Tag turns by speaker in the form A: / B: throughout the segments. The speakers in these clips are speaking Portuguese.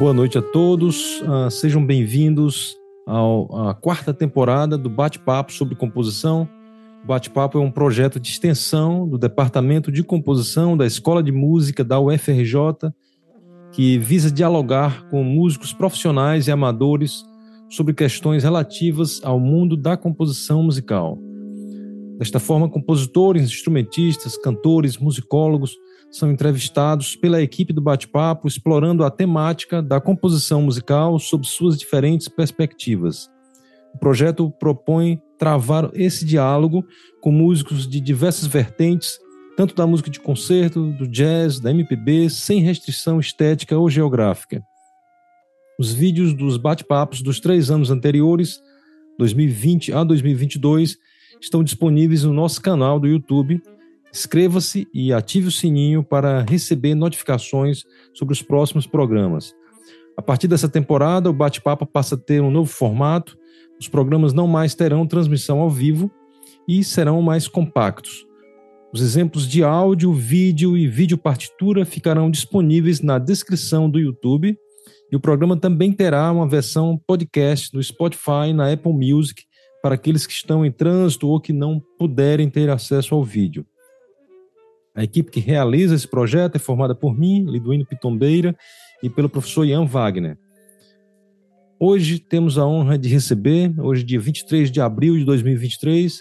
A: Boa noite a todos, uh, sejam bem-vindos à quarta temporada do Bate-Papo sobre Composição. O Bate-Papo é um projeto de extensão do Departamento de Composição da Escola de Música da UFRJ, que visa dialogar com músicos profissionais e amadores sobre questões relativas ao mundo da composição musical. Desta forma, compositores, instrumentistas, cantores, musicólogos são entrevistados pela equipe do Bate-Papo, explorando a temática da composição musical sob suas diferentes perspectivas. O projeto propõe travar esse diálogo com músicos de diversas vertentes, tanto da música de concerto, do jazz, da MPB, sem restrição estética ou geográfica. Os vídeos dos bate-papos dos três anos anteriores, 2020 a 2022, estão disponíveis no nosso canal do YouTube Inscreva-se e ative o sininho para receber notificações sobre os próximos programas. A partir dessa temporada, o bate-papo passa a ter um novo formato. Os programas não mais terão transmissão ao vivo e serão mais compactos. Os exemplos de áudio, vídeo e vídeo partitura ficarão disponíveis na descrição do YouTube e o programa também terá uma versão podcast no Spotify na Apple Music para aqueles que estão em trânsito ou que não puderem ter acesso ao vídeo. A equipe que realiza esse projeto é formada por mim, Liduíno Pitombeira, e pelo professor Ian Wagner. Hoje temos a honra de receber, hoje dia 23 de abril de 2023,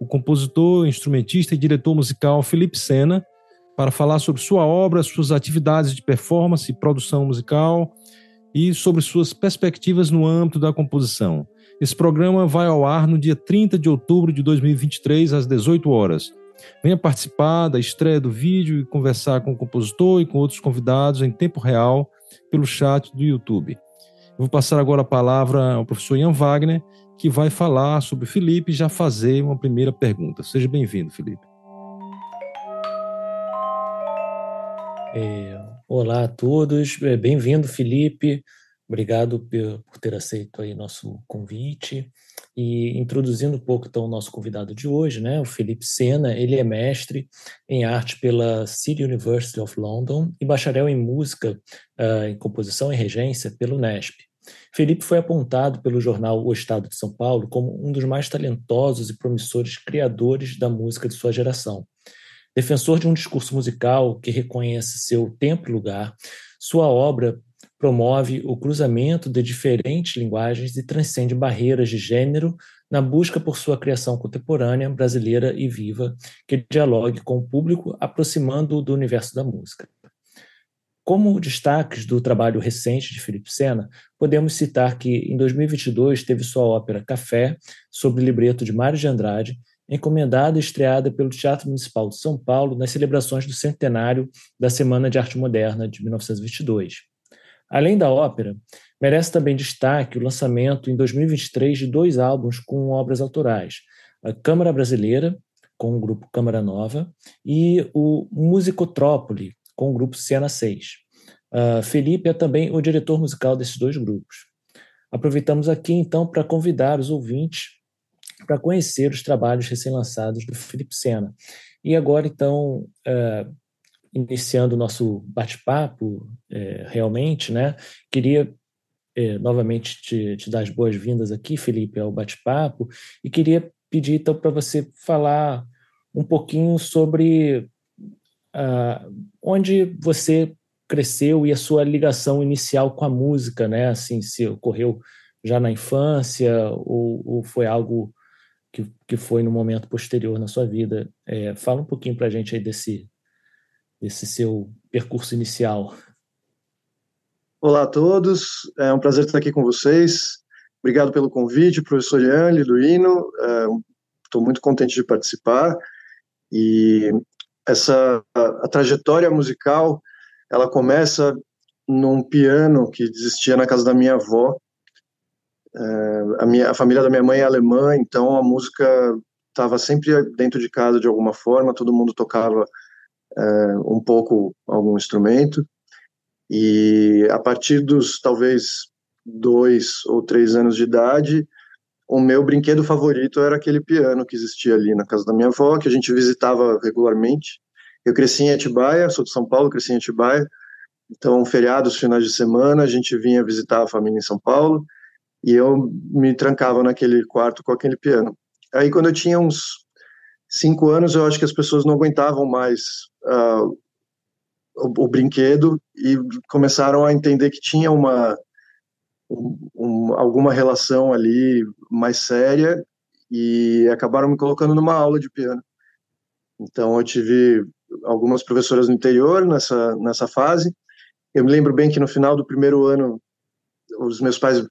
A: o compositor, instrumentista e diretor musical Felipe Sena, para falar sobre sua obra, suas atividades de performance e produção musical e sobre suas perspectivas no âmbito da composição. Esse programa vai ao ar no dia 30 de outubro de 2023, às 18 horas. Venha participar da estreia do vídeo e conversar com o compositor e com outros convidados em tempo real pelo chat do YouTube. Eu vou passar agora a palavra ao professor Ian Wagner, que vai falar sobre o Felipe e já fazer uma primeira pergunta. Seja bem-vindo, Felipe.
B: É, olá a todos, é, bem-vindo, Felipe. Obrigado por ter aceito aí nosso convite. E introduzindo um pouco então o nosso convidado de hoje, né, o Felipe Sena, ele é mestre em arte pela City University of London e bacharel em música, uh, em composição e regência pelo NESP. Felipe foi apontado pelo jornal O Estado de São Paulo como um dos mais talentosos e promissores criadores da música de sua geração. Defensor de um discurso musical que reconhece seu tempo e lugar, sua obra promove o cruzamento de diferentes linguagens e transcende barreiras de gênero na busca por sua criação contemporânea, brasileira e viva, que dialogue com o público, aproximando-o do universo da música. Como destaques do trabalho recente de Felipe Sena, podemos citar que, em 2022, teve sua ópera Café, sobre libreto de Mário de Andrade, encomendada e estreada pelo Teatro Municipal de São Paulo nas celebrações do centenário da Semana de Arte Moderna de 1922. Além da ópera, merece também destaque o lançamento em 2023 de dois álbuns com obras autorais: a Câmara Brasileira, com o grupo Câmara Nova, e o Musicotrópole, com o grupo Cena 6. Uh, Felipe é também o diretor musical desses dois grupos. Aproveitamos aqui então para convidar os ouvintes para conhecer os trabalhos recém-lançados do Felipe Sena. E agora, então, uh, iniciando o nosso bate-papo, é, realmente, né? Queria é, novamente te, te, dar as boas-vindas aqui, Felipe, ao bate-papo, e queria pedir então para você falar um pouquinho sobre uh, onde você cresceu e a sua ligação inicial com a música, né? Assim, se ocorreu já na infância ou, ou foi algo que, que foi no momento posterior na sua vida. É, fala um pouquinho para a gente aí desse, esse seu percurso inicial.
C: Olá a todos, é um prazer estar aqui com vocês. Obrigado pelo convite, professor Ian Liduino. Estou muito contente de participar. E essa a, a trajetória musical, ela começa num piano que existia na casa da minha avó. É, a, minha, a família da minha mãe é alemã, então a música estava sempre dentro de casa de alguma forma, todo mundo tocava é, um pouco algum instrumento. E a partir dos talvez dois ou três anos de idade, o meu brinquedo favorito era aquele piano que existia ali na casa da minha avó, que a gente visitava regularmente. Eu cresci em Atibaia, sou de São Paulo, cresci em Atibaia, Então, feriados, finais de semana, a gente vinha visitar a família em São Paulo e eu me trancava naquele quarto com aquele piano. Aí, quando eu tinha uns cinco anos, eu acho que as pessoas não aguentavam mais uh, o, o, brinquedo e começaram a entender que tinha uma um, alguma relação ali mais séria e acabaram me colocando numa aula de piano. Então, eu tive algumas professoras no interior nessa nessa fase. Eu me lembro bem que no final do primeiro ano, os meus pais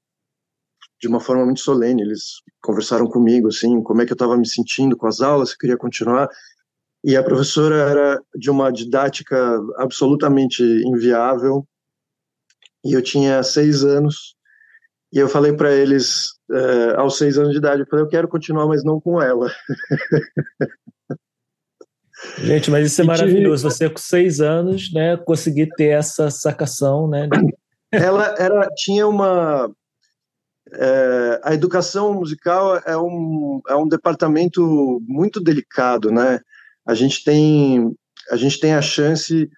C: de uma forma muito solene. Eles conversaram comigo, assim, como é que eu estava me sentindo com as aulas, se queria continuar. E a professora era de uma didática absolutamente inviável. E eu tinha seis anos. E eu falei para eles, uh, aos seis anos de idade, eu falei, eu quero continuar, mas não com ela.
B: Gente, mas isso é maravilhoso. Você com seis anos, né, conseguir ter essa sacação, né?
C: Ela era, tinha uma, é, a educação musical é um, é um departamento muito delicado, né? A gente tem a, gente tem a chance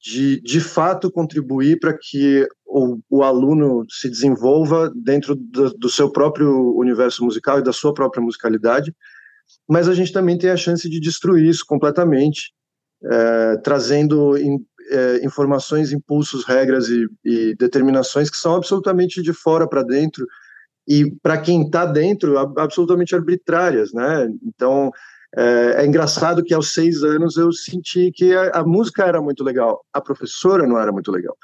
C: de, de fato, contribuir para que o, o, aluno se desenvolva dentro do, do, seu próprio universo musical e da sua própria musicalidade, mas a gente também tem a chance de destruir isso completamente, é, trazendo in, é, informações, impulsos, regras e, e, determinações que são absolutamente de fora para dentro e para quem está dentro, absolutamente arbitrárias, né? Então é, é, engraçado que aos seis anos eu senti que a, a, música era muito legal, a professora não era muito legal.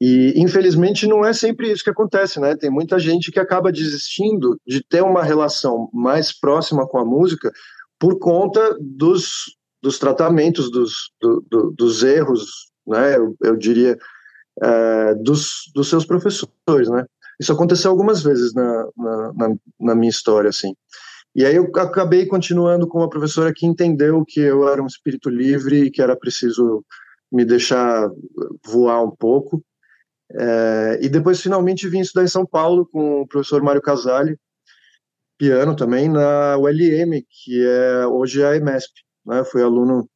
C: E infelizmente não é sempre isso que acontece, né? Tem muita gente que acaba desistindo de ter uma relação mais próxima com a música por conta dos, dos tratamentos, dos, do, do, dos erros, né? Eu, eu diria é, dos, dos seus professores, né? Isso aconteceu algumas vezes na, na, na, na minha história, assim. E aí eu acabei continuando com uma professora que entendeu que eu era um espírito livre e que era preciso me deixar voar um pouco. É, e depois finalmente vim estudar em São Paulo com o professor Mário Casale, piano também, na ULM, que é hoje é a EMESP. Né? Fui aluno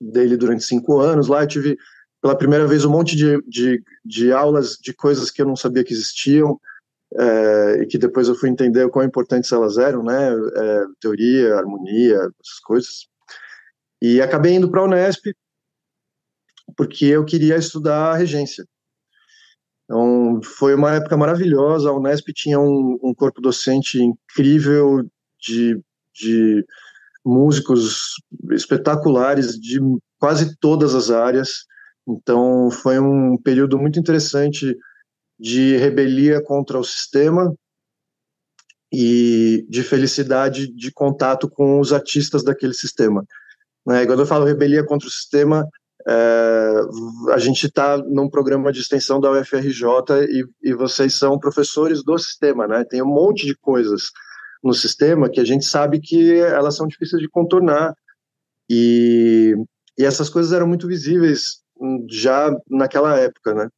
C: dele durante cinco anos lá, eu tive pela primeira vez um monte de, de, de aulas de coisas que eu não sabia que existiam é, e que depois eu fui entender o quão importantes elas eram, né? É, teoria, harmonia, essas coisas. E acabei indo para a Unesp porque eu queria estudar regência. Então, foi uma época maravilhosa. A Unesp tinha um, um corpo docente incrível de, de músicos espetaculares de quase todas as áreas. Então, foi um período muito interessante de rebelia contra o sistema e de felicidade de contato com os artistas daquele sistema. Né? Quando eu falo rebelia contra o sistema, é, a gente está num programa de extensão da UFRJ e, e, vocês são professores do sistema, né? Tem um monte de coisas no sistema que a gente sabe que elas são difíceis de contornar e, e essas coisas eram muito visíveis já naquela época, né?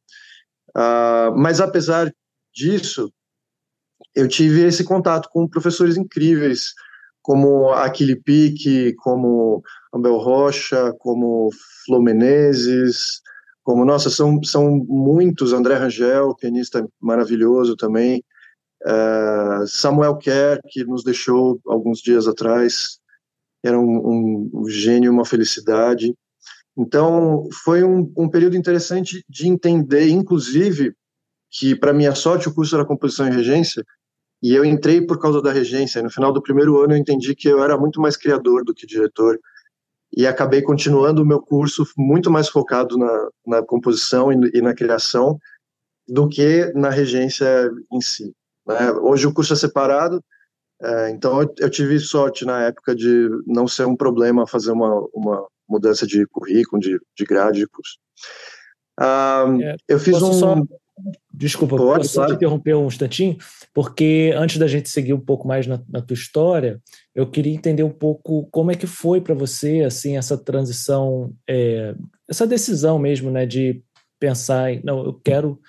C: Uh, mas apesar disso, eu tive esse contato com professores incríveis, como Aquile Pique, como Abel Rocha, como Flo Menezes, como, nossa, são, são muitos, André Rangel, pianista maravilhoso também, uh, Samuel Kerr, que nos deixou alguns dias atrás, era um, um, um gênio, uma felicidade, então, foi um, um período interessante de entender, inclusive, que, para minha sorte, o curso era composição e regência, e eu entrei por causa da regência. no final do primeiro ano, eu entendi que eu era muito mais criador do que diretor, e acabei continuando o meu curso muito mais focado na, na composição e, e na criação do que na regência em si. Né? Hoje o curso é separado, é, então eu, eu, tive sorte na época de não ser um problema fazer uma, uma mudança de currículo, de, de grade de curso. Ah, é, eu fiz um. Só...
B: Desculpa, Pode, posso claro. interromper um instantinho? Porque antes da gente seguir um pouco mais na, na tua história, eu queria entender um pouco como é que foi para você assim essa transição, é, essa decisão mesmo, né, de pensar, em, não, eu quero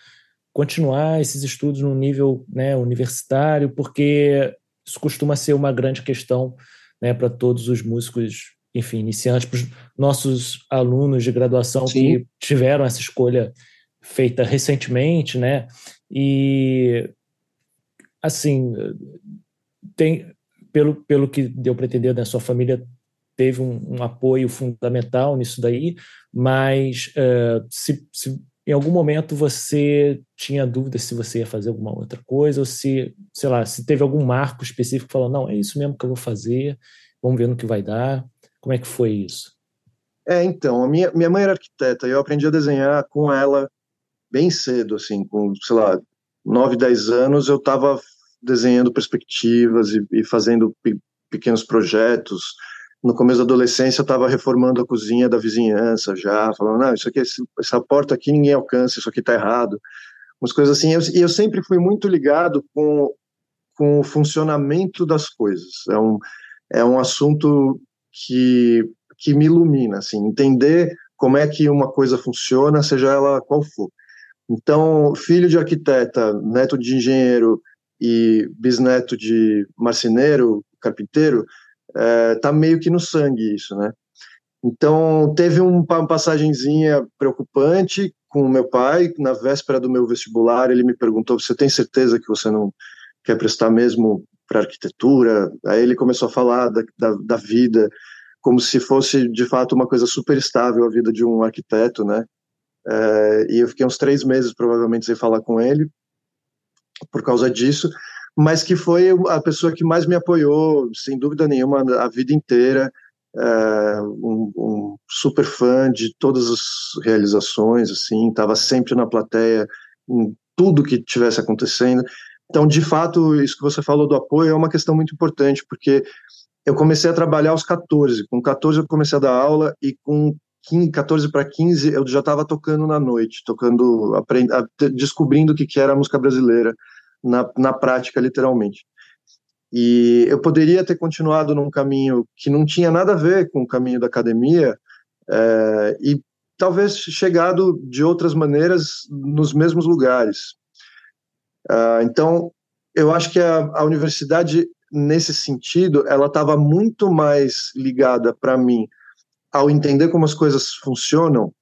B: continuar esses estudos no nível né, universitário, porque isso costuma ser uma grande questão né, para todos os músicos enfim, iniciantes, para os nossos alunos de graduação Sim. que tiveram essa escolha feita recentemente, né? E assim, tem pelo, pelo que deu para entender, né, sua família teve um, um, apoio fundamental nisso daí, mas uh, se, se, em algum momento você tinha dúvida se você ia fazer alguma outra coisa, ou se, sei lá, se teve algum marco específico que falou, não, é isso mesmo que eu vou fazer, vamos ver no que vai dar. Como é que foi isso?
C: É, então, a minha, minha mãe era arquiteta e eu aprendi a desenhar com ela bem cedo, assim, com, sei lá, 9, 10 anos, eu estava desenhando perspectivas e, e fazendo pe pequenos projetos. No começo da adolescência, eu estava reformando a cozinha da vizinhança já, falando, não, isso aqui, essa porta aqui ninguém alcança, isso aqui está errado. Umas coisas assim. E eu, eu sempre fui muito ligado com, com o funcionamento das coisas. É um, é um assunto que, que me ilumina, assim, entender como é que uma coisa funciona, seja ela qual for. Então, filho de arquiteta, neto de engenheiro e bisneto de marceneiro, carpinteiro, é, tá meio que no sangue isso, né? Então, teve uma passagenzinha preocupante com o meu pai, na véspera do meu vestibular, ele me perguntou, você tem certeza que você não quer prestar mesmo para arquitetura? Aí ele começou a falar da, da, da vida, como se fosse, de fato, uma coisa super estável a vida de um arquiteto, né? É, e eu fiquei uns três meses, provavelmente, sem falar com ele, por causa disso, mas que foi a pessoa que mais me apoiou, sem dúvida nenhuma, a vida inteira, é, um, um, super fã de todas as realizações, assim, estava sempre na plateia, em tudo que tivesse acontecendo. Então, de fato, isso que você falou do apoio é uma questão muito importante, porque eu comecei a trabalhar aos 14. Com 14 eu comecei a dar aula e com 15, 14 para 15 eu já estava tocando na noite, tocando, aprend, descobrindo o que, era a música brasileira na, na prática, literalmente. E eu poderia ter continuado num caminho que não tinha nada a ver com o caminho da academia é, e talvez chegado de outras maneiras nos mesmos lugares. Uh, então, eu acho que a, a universidade, nesse sentido, ela estava muito mais ligada para mim ao entender como as coisas funcionam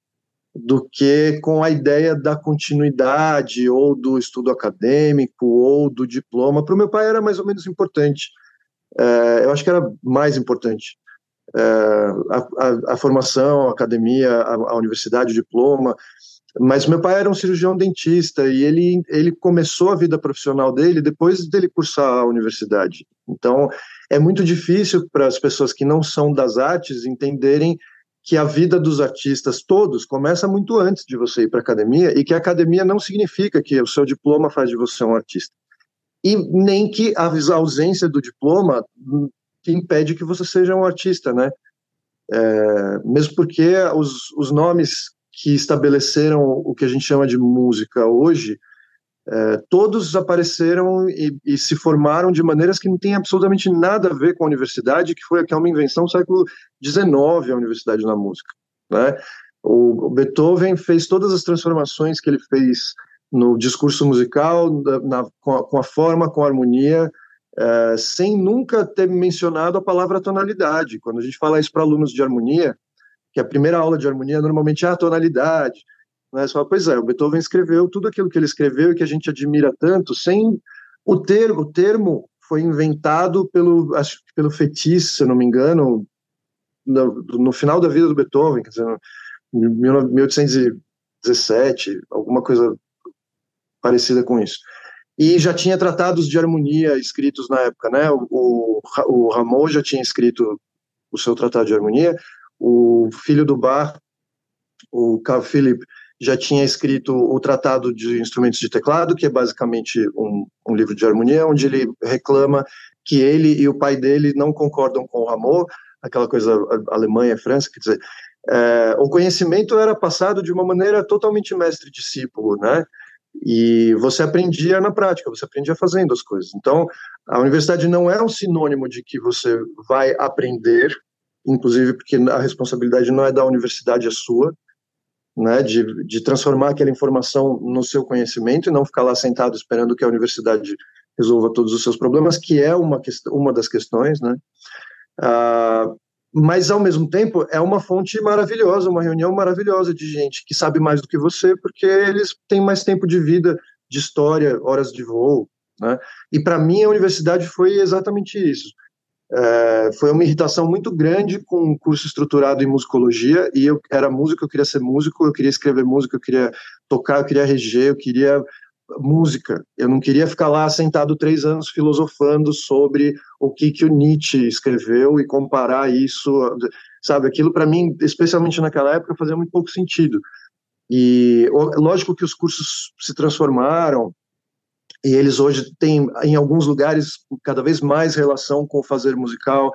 C: do que com a ideia da continuidade ou do estudo acadêmico ou do diploma. Para o meu pai era mais ou menos importante. É, eu acho que era mais importante. É, a, a, a, formação, a academia, a, a, universidade, o diploma. Mas meu pai era um cirurgião dentista e ele, ele começou a vida profissional dele depois dele cursar a universidade. Então, é muito difícil para as pessoas que não são das artes entenderem que a vida dos artistas todos começa muito antes de você ir para a academia e que a academia não significa que o seu diploma faz de você um artista. E nem que a ausência do diploma impede que você seja um artista, né? É, mesmo porque os, os nomes que estabeleceram o que a gente chama de música hoje, é, todos apareceram e, e, se formaram de maneiras que não têm absolutamente nada a ver com a universidade, que foi que é uma invenção do século XIX, a universidade na música. Né? O, o, Beethoven fez todas as transformações que ele fez no discurso musical, na, com, a, com, a, forma, com a harmonia, é, sem nunca ter mencionado a palavra tonalidade. Quando a gente fala isso para alunos de harmonia, que a primeira aula de harmonia normalmente é a tonalidade, né? Você fala, pois é, o Beethoven escreveu tudo aquilo que ele escreveu e que a gente admira tanto, sem o termo, o termo foi inventado pelo, pelo Fetis, se não me engano, no, no, final da vida do Beethoven, quer dizer, em 1817, alguma coisa parecida com isso. E já tinha tratados de harmonia escritos na época, né? O, o, o Rameau já tinha escrito o seu tratado de harmonia, o filho do Bach, o Carl Philipp, já tinha escrito o Tratado de Instrumentos de Teclado, que é basicamente um, um, livro de harmonia, onde ele reclama que ele e o pai dele não concordam com o Rameau, aquela coisa Alemanha, França, quer dizer, é, o conhecimento era passado de uma maneira totalmente mestre-discípulo, né? E você aprendia na prática, você aprendia fazendo as coisas. Então, a universidade não é um sinônimo de que você vai aprender, inclusive porque a responsabilidade não é da universidade, é sua né, de, de transformar aquela informação no seu conhecimento e não ficar lá sentado esperando que a universidade resolva todos os seus problemas, que é uma, uma das questões, né? Ah, mas ao mesmo tempo é uma fonte maravilhosa, uma reunião maravilhosa de gente que sabe mais do que você, porque eles têm mais tempo de vida, de história, horas de voo, né? E para mim a universidade foi exatamente isso. É, foi uma irritação muito grande com um curso estruturado em musicologia e eu era músico, eu queria ser músico, eu queria escrever música, eu queria tocar, eu queria reger, eu queria música. Eu não queria ficar lá sentado três anos filosofando sobre o que que o Nietzsche escreveu e comparar isso, sabe? Aquilo para mim, especialmente naquela época, fazia muito pouco sentido. E lógico que os cursos se transformaram e eles hoje têm, em alguns lugares, cada vez mais relação com o fazer musical,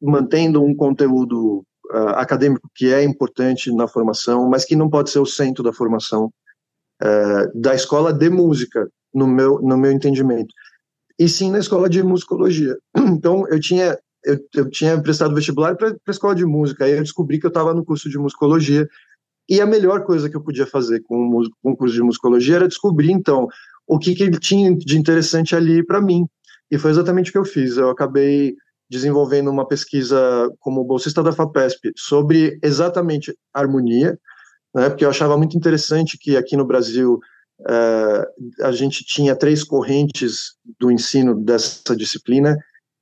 C: mantendo um conteúdo uh, acadêmico que é importante na formação, mas que não pode ser o centro da formação uh, da escola de música, no meu, no meu entendimento. E sim na escola de musicologia. Então, eu tinha, eu, eu tinha prestado vestibular para a escola de música, aí eu descobri que eu estava no curso de musicologia, e a melhor coisa que eu podia fazer com o, curso de musicologia era descobrir, então, o que, que ele tinha de interessante ali para mim. E foi exatamente o que eu fiz. Eu acabei desenvolvendo uma pesquisa como bolsista da FAPESP sobre exatamente harmonia, né, porque eu achava muito interessante que aqui no Brasil uh, a gente tinha três correntes do ensino dessa disciplina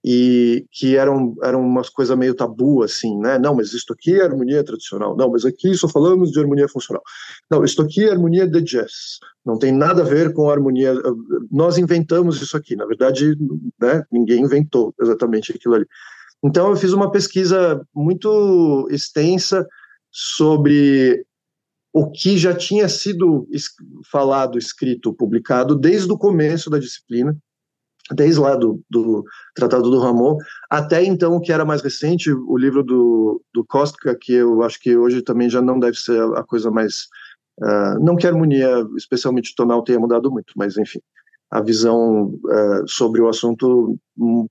C: e que eram, eram umas coisas meio tabu, assim, né? Não, mas isto aqui é harmonia tradicional. Não, mas aqui só falamos de harmonia funcional. Não, isto aqui é harmonia de jazz. Não tem nada a ver com harmonia. Nós inventamos isso aqui. Na verdade, né, ninguém inventou exatamente aquilo ali. Então, eu fiz uma pesquisa muito extensa sobre o que já tinha sido falado, escrito, publicado desde o começo da disciplina, desde lá do, do Tratado do Ramon, até então o que era mais recente, o livro do, do Kostka, que eu acho que hoje também já não deve ser a coisa mais... Uh, não que a harmonia, especialmente tonal, tenha mudado muito, mas enfim, a visão uh, sobre o assunto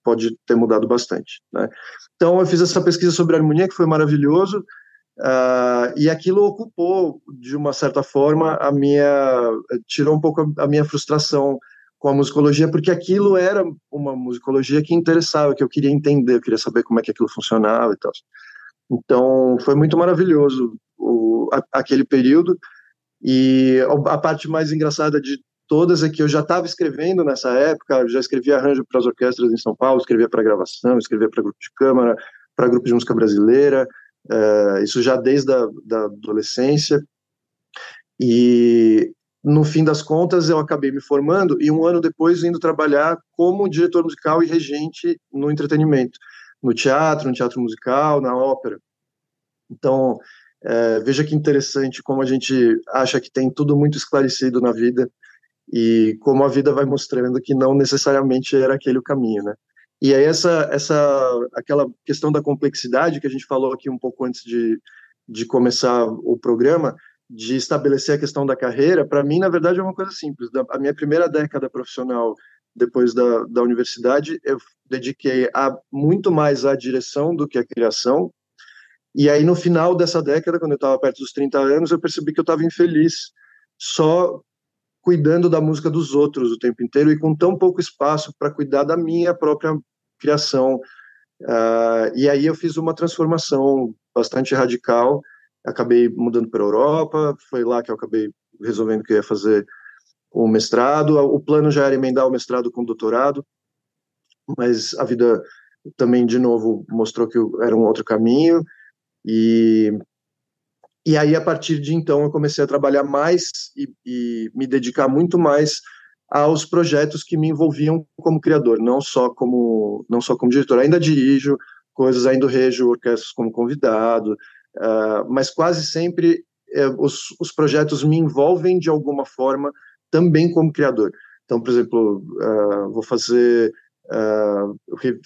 C: pode ter mudado bastante. Né? Então eu fiz essa pesquisa sobre harmonia, que foi maravilhoso, Uh, e aquilo ocupou, de uma certa forma, a minha. tirou um pouco a, a, minha frustração com a musicologia, porque aquilo era uma musicologia que interessava, que eu queria entender, eu queria saber como é que aquilo funcionava e tal. Então, foi muito maravilhoso o, a, aquele período. E a parte mais engraçada de todas é que eu já estava escrevendo nessa época, já escrevia arranjo para as orquestras em São Paulo, escrevia para gravação, escrevia para grupo de câmara, para grupo de música brasileira. Uh, isso já desde a da adolescência. E no fim das contas eu acabei me formando e um ano depois indo trabalhar como diretor musical e regente no entretenimento, no teatro, no teatro musical, na ópera. Então é, veja que interessante como a gente acha que tem tudo muito esclarecido na vida e como a vida vai mostrando que não necessariamente era aquele o caminho, né? E aí essa, essa, aquela questão da complexidade que a gente falou aqui um pouco antes de, de começar o programa, de estabelecer a questão da carreira, para mim, na verdade, é uma coisa simples. A minha primeira década profissional depois da, da universidade, eu dediquei a, muito mais à direção do que à criação. E aí, no final dessa década, quando eu estava perto dos 30 anos, eu percebi que eu estava infeliz só cuidando da música dos outros o tempo inteiro e com tão pouco espaço para cuidar da minha própria criação. Uh, e aí eu fiz uma transformação bastante radical. Acabei mudando para a Europa, foi lá que eu acabei resolvendo que ia fazer o mestrado. O plano já era emendar o mestrado com o doutorado, mas a vida também, de novo, mostrou que era um outro caminho. E e aí, a partir de então, eu comecei a trabalhar mais e, e, me dedicar muito mais aos projetos que me envolviam como criador, não só como não só como diretor. Ainda dirijo coisas, ainda rejo orquestras como convidado, uh, mas quase sempre uh, os, os projetos me envolvem de alguma forma também como criador. Então, por exemplo, uh, vou fazer,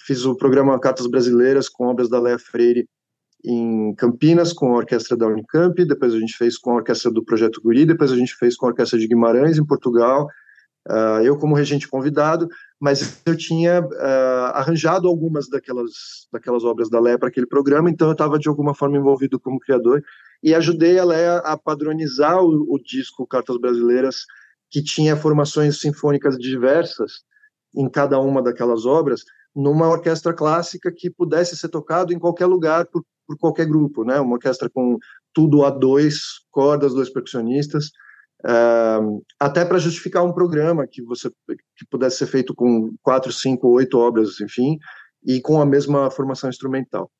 C: fiz o programa Cartas Brasileiras com obras da Léa Freire em Campinas com a orquestra da Unicamp, depois a gente fez com a orquestra do Projeto Guri, depois a gente fez com a orquestra de Guimarães, em Portugal, uh, eu como regente convidado, mas eu tinha uh, arranjado algumas daquelas, daquelas obras da Léa para aquele programa, então eu estava de alguma forma envolvido como criador, e ajudei a Léa a padronizar o, o disco Cartas Brasileiras, que tinha formações sinfônicas diversas em cada uma daquelas obras, numa orquestra clássica que pudesse ser tocado em qualquer lugar por, por qualquer grupo, né? Uma orquestra com tudo a dois cordas, dois percussionistas, uh, até para justificar um programa que você que pudesse ser feito com quatro, cinco, oito obras, enfim, e com a mesma formação instrumental.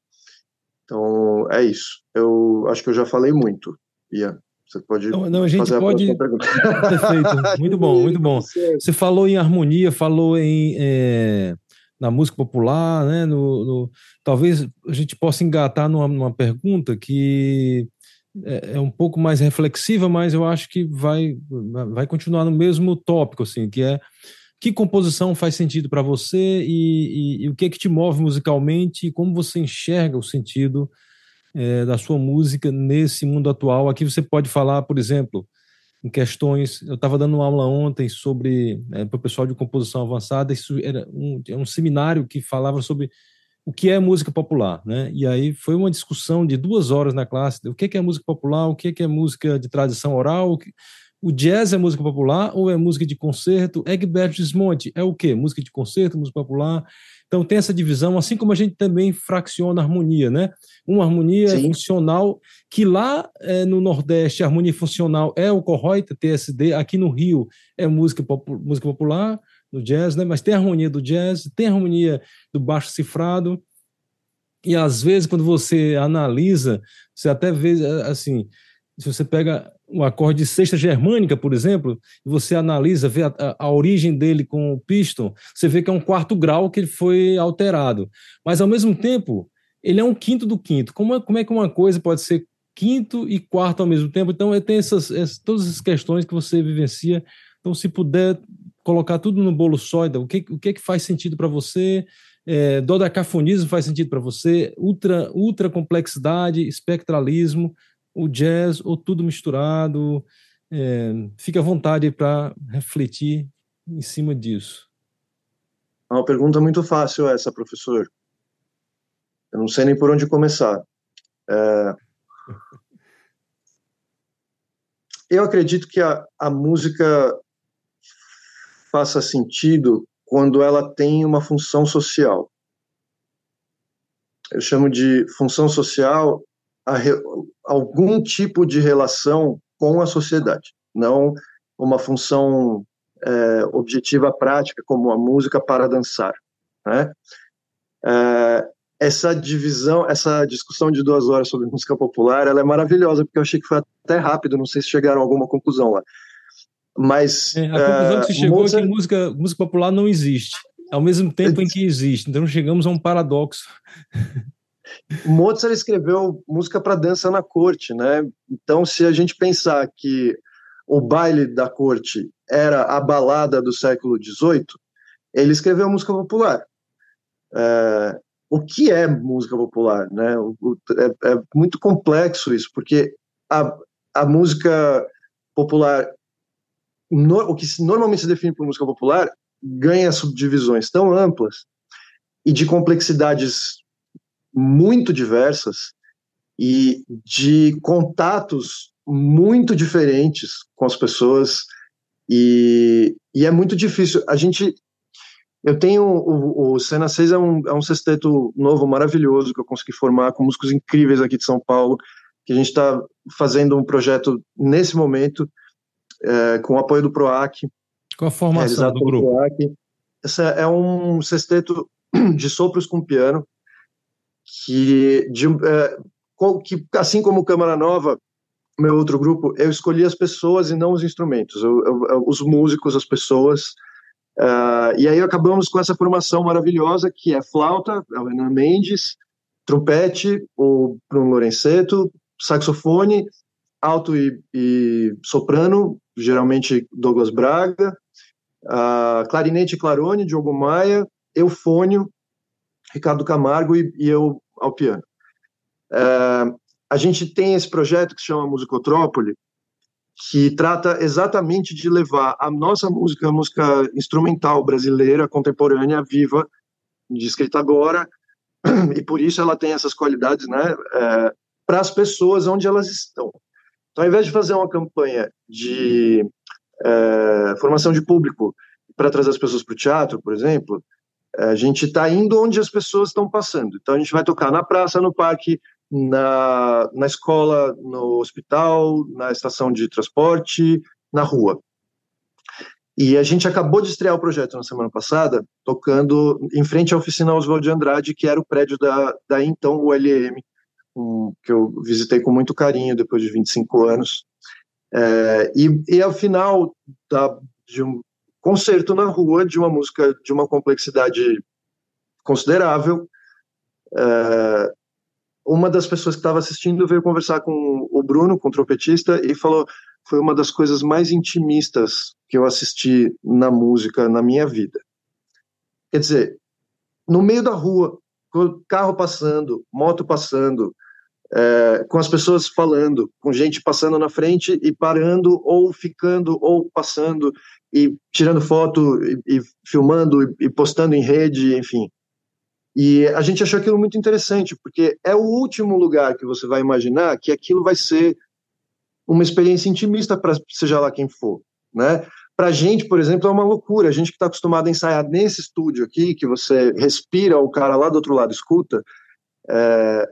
C: Então é isso. Eu acho que eu já falei muito. Ian. Você pode.
A: Não, não a gente pode. Perfeito. Muito bom, muito bom. Você falou em harmonia, falou em. É, na música popular, né? No, no, talvez a gente possa engatar numa, numa pergunta que é, é, um pouco mais reflexiva, mas eu acho que vai, vai continuar no mesmo tópico, assim, que é que composição faz sentido para você e, e, e, o que é que te move musicalmente e como você enxerga o sentido é, da sua música nesse mundo atual. Aqui você pode falar, por exemplo, em questões. Eu estava dando uma aula ontem sobre é, para o pessoal de composição avançada. Isso era um, é um seminário que falava sobre o que é música popular, né? E aí foi uma discussão de duas horas na classe. O que é música popular? O que é música de tradição oral? O jazz é música popular ou é música de concerto? Egberto Gismonti é o quê? Música de concerto, música popular? Então tem essa divisão, assim como a gente também fracciona a harmonia, né? Uma harmonia Sim. funcional, que lá é, no Nordeste a harmonia funcional é o Corroita, TSD, aqui no Rio é música, música popular, no jazz, né? Mas tem a harmonia do jazz, tem a harmonia do baixo cifrado, e às vezes quando você analisa, você até vê assim, se você pega um acorde de sexta germânica, por exemplo, e você analisa, vê a, a, a, origem dele com o piston, você vê que é um quarto grau que ele foi alterado. Mas, ao mesmo tempo, ele é um quinto do quinto. Como é, como é que uma coisa pode ser quinto e quarto ao mesmo tempo? Então, tem essas, essas, todas essas questões que você vivencia. Então, se puder colocar tudo no bolo sólido, o que, o que, é que faz sentido para você? É, dodecafonismo faz sentido para você? Ultra, ultra complexidade, espectralismo, o jazz ou tudo misturado? É, fique à vontade para refletir em cima disso.
C: É uma pergunta muito fácil essa, professor. Eu não sei nem por onde começar. É... Eu acredito que a, a música faça sentido quando ela tem uma função social. Eu chamo de função social re, algum tipo de relação com a sociedade, não uma função é, objetiva prática como a música para dançar. Né? É, essa divisão, essa discussão de duas horas sobre música popular, ela é maravilhosa porque eu achei que foi até rápido, não sei se chegaram a alguma conclusão lá. Mas
A: é, a conclusão é, que se chegou Mozart... é que música, música popular não existe, ao mesmo tempo em que existe. Então chegamos a um paradoxo.
C: Mozart escreveu música para dança na corte, né? Então, se a gente pensar que o baile da corte era a balada do século XVIII, ele escreveu música popular. É, o que é música popular, né? O, o, é, é, muito complexo isso, porque a, a música popular, no, o que normalmente se define por música popular, ganha subdivisões tão amplas e de complexidades muito diversas e de contatos muito diferentes com as pessoas e, e é muito difícil. A gente, eu tenho o, o Cena 6 é um, é um sexteto novo, maravilhoso que eu consegui formar com músicos incríveis aqui de São Paulo, que a gente está fazendo um projeto nesse momento é, com o apoio do Proac.
A: Com a formação do grupo. Proac.
C: Essa é um sexteto de sopros com piano que, de, é, que assim como Câmara Nova, meu outro grupo, eu escolhi as pessoas e não os instrumentos, eu, eu, os músicos, as pessoas. Uh, e aí acabamos com essa formação maravilhosa que é flauta, a Helena Mendes, trompete, o Bruno Lorenzeto, saxofone, alto e, e soprano, geralmente Douglas Braga, uh, clarinete clarone, Diogo Maia, eufônio, Ricardo Camargo e, e eu ao piano. É, a gente tem esse projeto que se chama Musicotrópole, que trata exatamente de levar a nossa música, a música instrumental brasileira, contemporânea, viva, descrita agora, e por isso ela tem essas qualidades, né, é, para as pessoas onde elas estão. Então, ao invés de fazer uma campanha de é, formação de público para trazer as pessoas para o teatro, por exemplo, A gente está indo onde as pessoas estão passando. Então a gente vai tocar na praça, no parque, na, na escola, no hospital, na estação de transporte, na rua. E a gente acabou de estrear o projeto na semana passada, tocando em frente à oficina Oswald de Andrade, que era o prédio da, da então ULM, que eu visitei com muito carinho depois de 25 anos. É, e, e ao final da, de um concerto na rua, de uma música de uma complexidade considerável, é, uma das pessoas que estava assistindo veio conversar com o Bruno, com o trompetista, e falou: foi uma das coisas mais intimistas que eu assisti na música na minha vida. Quer dizer, no meio da rua, carro passando, moto passando, é, com as pessoas falando, com gente passando na frente e parando, ou ficando, ou passando, e tirando foto, e, e filmando, e, e postando em rede, enfim. E a gente achou aquilo muito interessante, porque é o último lugar que você vai imaginar que aquilo vai ser uma experiência intimista para seja lá quem for, né? Para a gente, por exemplo, é uma loucura. A gente que está acostumado a ensaiar nesse estúdio aqui, que você respira, o cara lá do outro lado escuta, é,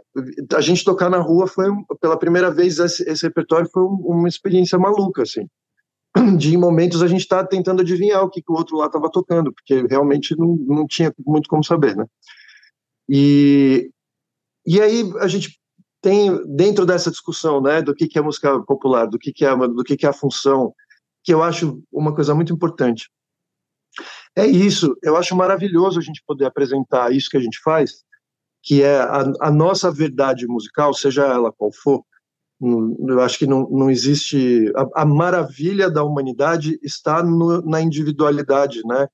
C: a gente tocar na rua foi, pela primeira vez, esse, esse repertório foi uma experiência maluca, assim. De momentos a gente está tentando adivinhar o que, que o outro lá estava tocando, porque realmente não, não tinha muito como saber, né? E, e aí a gente tem, dentro dessa discussão, né, do que, que é música popular, do que, que, é, do que, que é a função, que eu acho uma coisa muito importante. É isso, eu acho maravilhoso a gente poder apresentar isso que a gente faz, que é a, a nossa verdade musical, seja ela qual for. Eu acho que não, não existe. A, a maravilha da humanidade está no, na individualidade, né?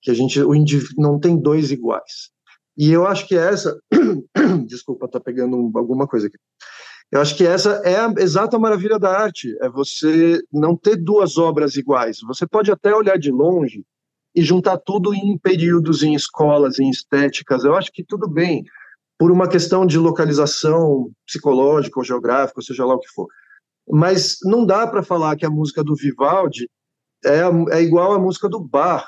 C: Que a gente o indiv, não tem dois iguais. E eu acho que essa. Desculpa, tá pegando alguma coisa aqui. Eu acho que essa é a exata maravilha da arte, é você não ter duas obras iguais. Você pode até olhar de longe e juntar tudo em períodos, em escolas, em estéticas. Eu acho que tudo bem, por uma questão de localização psicológica ou geográfica, seja lá o que for. Mas não dá para falar que a música do Vivaldi é, é igual à música do Bach,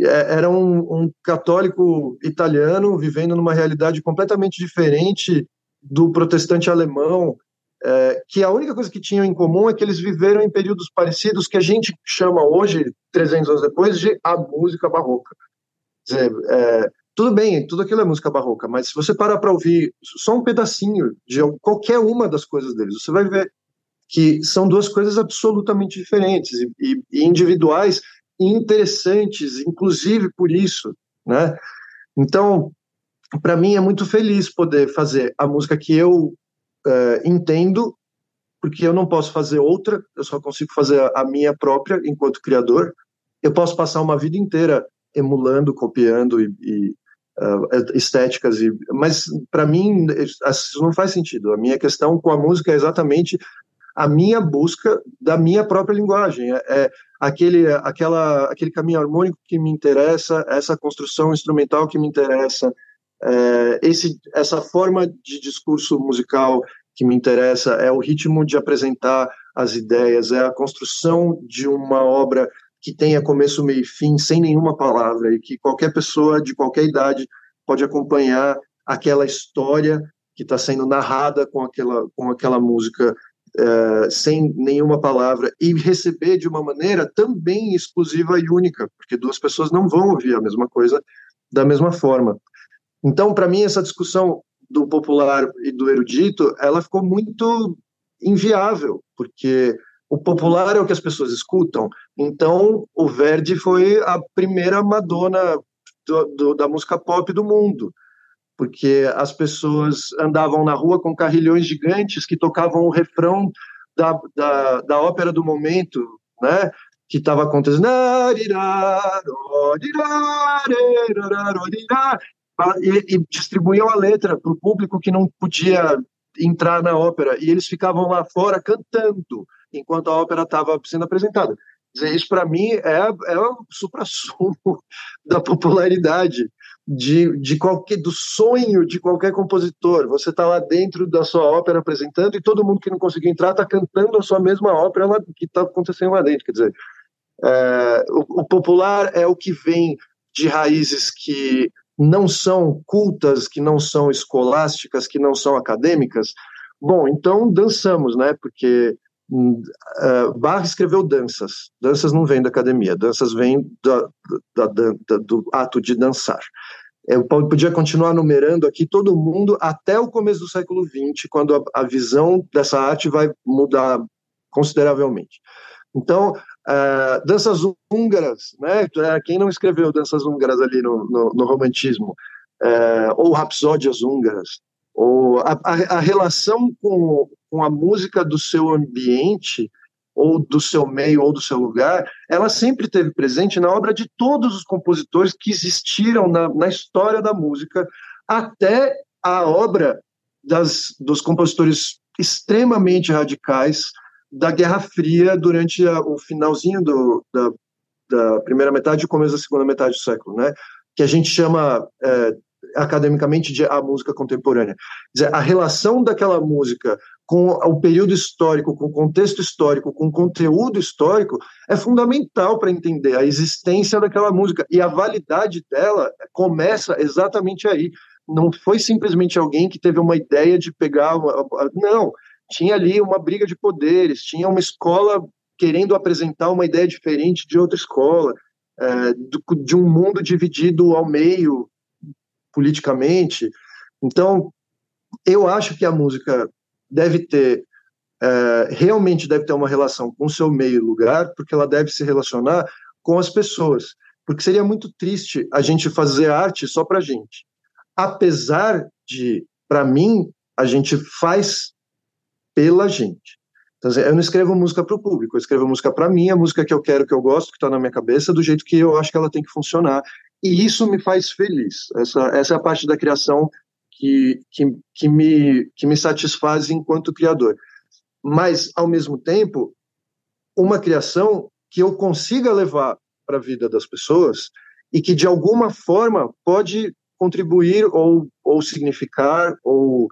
C: é, era um, um, católico italiano vivendo numa realidade completamente diferente do protestante alemão, é, que a única coisa que tinham em comum é que eles viveram em períodos parecidos que a gente chama hoje, 300 anos depois, de a música barroca. Dizer, é, tudo bem, tudo aquilo é música barroca, mas se você parar para ouvir só um pedacinho de qualquer uma das coisas deles, você vai ver que são duas coisas absolutamente diferentes e, e, e individuais interessantes, inclusive por isso, né? Então, para mim é muito feliz poder fazer a música que eu uh, entendo, porque eu não posso fazer outra, eu só consigo fazer a, minha própria enquanto criador. Eu posso passar uma vida inteira emulando, copiando e, e uh, estéticas, e, mas para mim isso não faz sentido. A minha questão com a música é exatamente a minha busca da minha própria linguagem. É, é aquele, aquela, aquele caminho harmônico que me interessa, essa construção instrumental que me interessa, é, esse, essa forma de discurso musical que me interessa, é o ritmo de apresentar as ideias, é a construção de uma obra que tenha começo, meio e fim, sem nenhuma palavra, e que qualquer pessoa de qualquer idade pode acompanhar aquela história que está sendo narrada com aquela, com aquela música uh, sem nenhuma palavra e receber de uma maneira também exclusiva e única, porque duas pessoas não vão ouvir a mesma coisa da mesma forma. Então, para mim, essa discussão do popular e do erudito, ela ficou muito inviável, porque o popular é o que as pessoas escutam. Então, o Verdi foi a primeira Madonna do, do, da música pop do mundo porque as pessoas andavam na rua com carrilhões gigantes que tocavam o refrão da, da, da ópera do momento, né? que estava acontecendo e, e distribuíam a letra para o público que não podia entrar na ópera e eles ficavam lá fora cantando enquanto a ópera estava sendo apresentada. Dizer, isso para mim é, é o supra-sumo da popularidade de, de qualquer do sonho de qualquer compositor. Você está lá dentro da sua ópera apresentando e todo mundo que não conseguiu entrar está cantando a sua mesma ópera lá, que está acontecendo lá dentro. Quer dizer, é, o, o, popular é o que vem de raízes que não são cultas, que não são escolásticas, que não são acadêmicas, bom, então dançamos, né? Porque uh, Bach escreveu danças. Danças não vêm da academia, danças vêm da, da, da, do ato de dançar. Eu podia continuar numerando aqui todo mundo até o começo do século XX, quando a, a visão dessa arte vai mudar consideravelmente. Então, uh, danças húngaras, né? Quem não escreveu danças húngaras ali no, no, no romantismo, uh, ou rapsódias húngaras, ou a, a, a relação com, com a música do seu ambiente ou do seu meio ou do seu lugar, ela sempre teve presente na obra de todos os compositores que existiram na, na história da música, até a obra das, dos compositores extremamente radicais da Guerra Fria durante a, o finalzinho do, da, da, primeira metade e começo da segunda metade do século, né? que a gente chama é, academicamente de a música contemporânea. Dizer, a relação daquela música com o período histórico, com o contexto histórico, com o conteúdo histórico, é fundamental para entender a existência daquela música. E a validade dela começa exatamente aí. Não foi simplesmente alguém que teve uma ideia de pegar. Uma, não, tinha ali uma briga de poderes, tinha uma escola querendo apresentar uma ideia diferente de outra escola, é, de um mundo dividido ao meio politicamente. Então, eu acho que a música deve ter é, realmente deve ter uma relação com o seu meio e lugar, porque ela deve se relacionar com as pessoas. Porque seria muito triste a gente fazer arte só para gente. Apesar de, para mim, a gente faz pela gente. Então, assim, eu não escrevo música para o público, eu escrevo música para mim, a música que eu quero, que eu gosto, que está na minha cabeça, do jeito que eu acho que ela tem que funcionar. E isso me faz feliz. Essa, essa é a parte da criação que, que, que, me, que me satisfaz enquanto criador. Mas, ao mesmo tempo, uma criação que eu consiga levar para a vida das pessoas e que, de alguma forma, pode contribuir ou, ou significar ou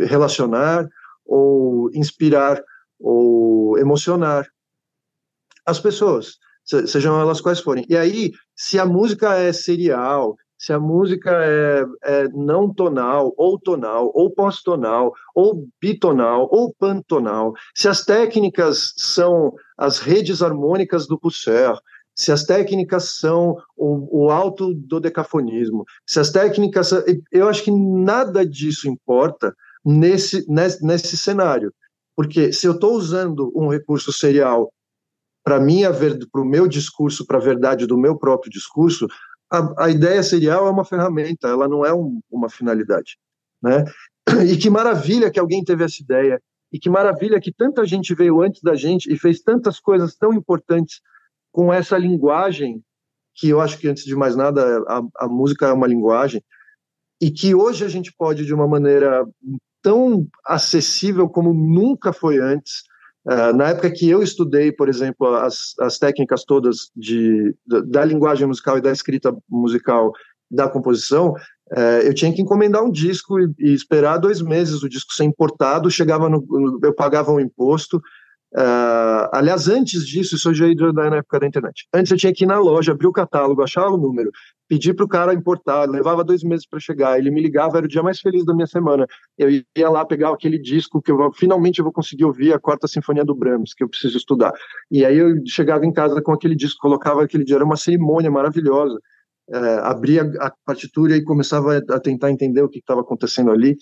C: relacionar ou inspirar ou emocionar as pessoas sejam elas quais forem. E aí, se a música é serial, se a música é, é não tonal, ou tonal, ou pós-tonal, ou bitonal, ou pantonal, se as técnicas são as redes harmônicas do Pousser, se as técnicas são o, o alto do decafonismo, se as técnicas. Eu acho que nada disso importa nesse, nesse, nesse cenário. Porque se eu estou usando um recurso serial para o meu discurso, para a verdade do meu próprio discurso, a, a, ideia serial é uma ferramenta, ela não é um, uma finalidade, né? E que maravilha que alguém teve essa ideia, e que maravilha que tanta gente veio antes da gente e fez tantas coisas tão importantes com essa linguagem, que eu acho que antes de mais nada a, a música é uma linguagem, e que hoje a gente pode de uma maneira tão acessível como nunca foi antes, Uh, na época que eu estudei, por exemplo, as, as técnicas todas de, da, da linguagem musical e da escrita musical da composição, uh, eu tinha que encomendar um disco e, e, esperar dois meses o disco ser importado, chegava no, eu pagava um imposto, Uh, aliás, antes disso, isso eu já ia na época da internet. Antes eu tinha que ir na loja, abrir o catálogo, achar o número, pedir para o cara importar, levava dois meses para chegar. Ele me ligava, era o dia mais feliz da minha semana. Eu ia lá pegar aquele disco que eu finalmente eu vou conseguir ouvir a quarta sinfonia do Brahms, que eu preciso estudar. E aí eu chegava em casa com aquele disco, colocava aquele dia, era uma cerimônia maravilhosa. Uh, abria a partitura e começava a tentar entender o que estava acontecendo ali.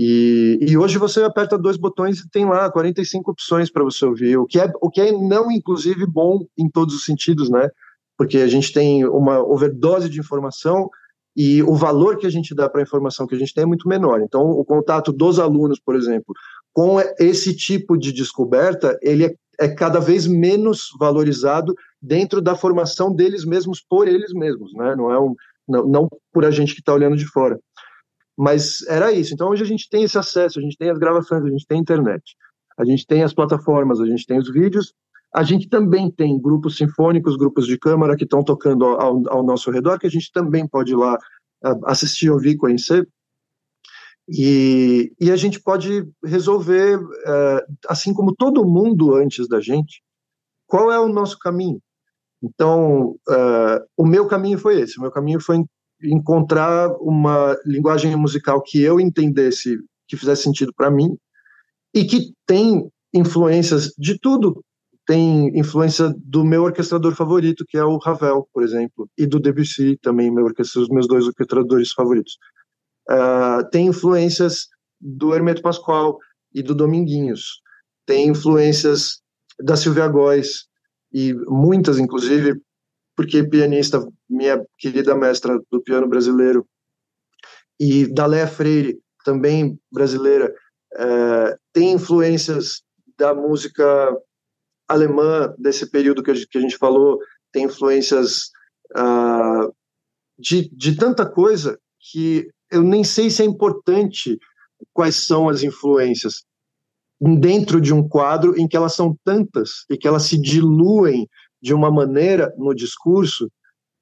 C: E, e, hoje você aperta dois botões e tem lá 45 opções para você ouvir, o que, é, o que é não, inclusive, bom em todos os sentidos, né? Porque a gente tem uma overdose de informação e o valor que a gente dá para a informação que a gente tem é muito menor. Então, o contato dos alunos, por exemplo, com esse tipo de descoberta, ele é, é cada vez menos valorizado dentro da formação deles mesmos por eles mesmos, né? Não é um, não, não por a gente que está olhando de fora. Mas era isso. Então hoje a gente tem esse acesso, a gente tem as gravações, a gente tem a internet, a gente tem as plataformas, a gente tem os vídeos, a gente também tem grupos sinfônicos, grupos de câmara que estão tocando ao, ao, nosso redor, que a gente também pode ir lá assistir, ouvir, conhecer. E, e a gente pode resolver, assim como todo mundo antes da gente, qual é o nosso caminho. Então, uh, o meu caminho foi esse. O meu caminho foi encontrar uma linguagem musical que eu entendesse, que fizesse sentido para mim e que tem influências de tudo. Tem influência do meu orquestrador favorito, que é o Ravel, por exemplo, e do Debussy também, meu os meus dois orquestradores favoritos. Uh, tem influências do Hermeto Pascoal e do Dominguinhos. Tem influências da Silvia Góes, e muitas, inclusive, porque pianista, minha querida mestra do piano brasileiro, e da Léa Freire, também brasileira, é, tem influências da música alemã desse período que a gente, que a gente falou, tem influências uh, de, de tanta coisa que eu nem sei se é importante quais são as influências dentro de um quadro em que elas são tantas e que elas se diluem de uma maneira no discurso,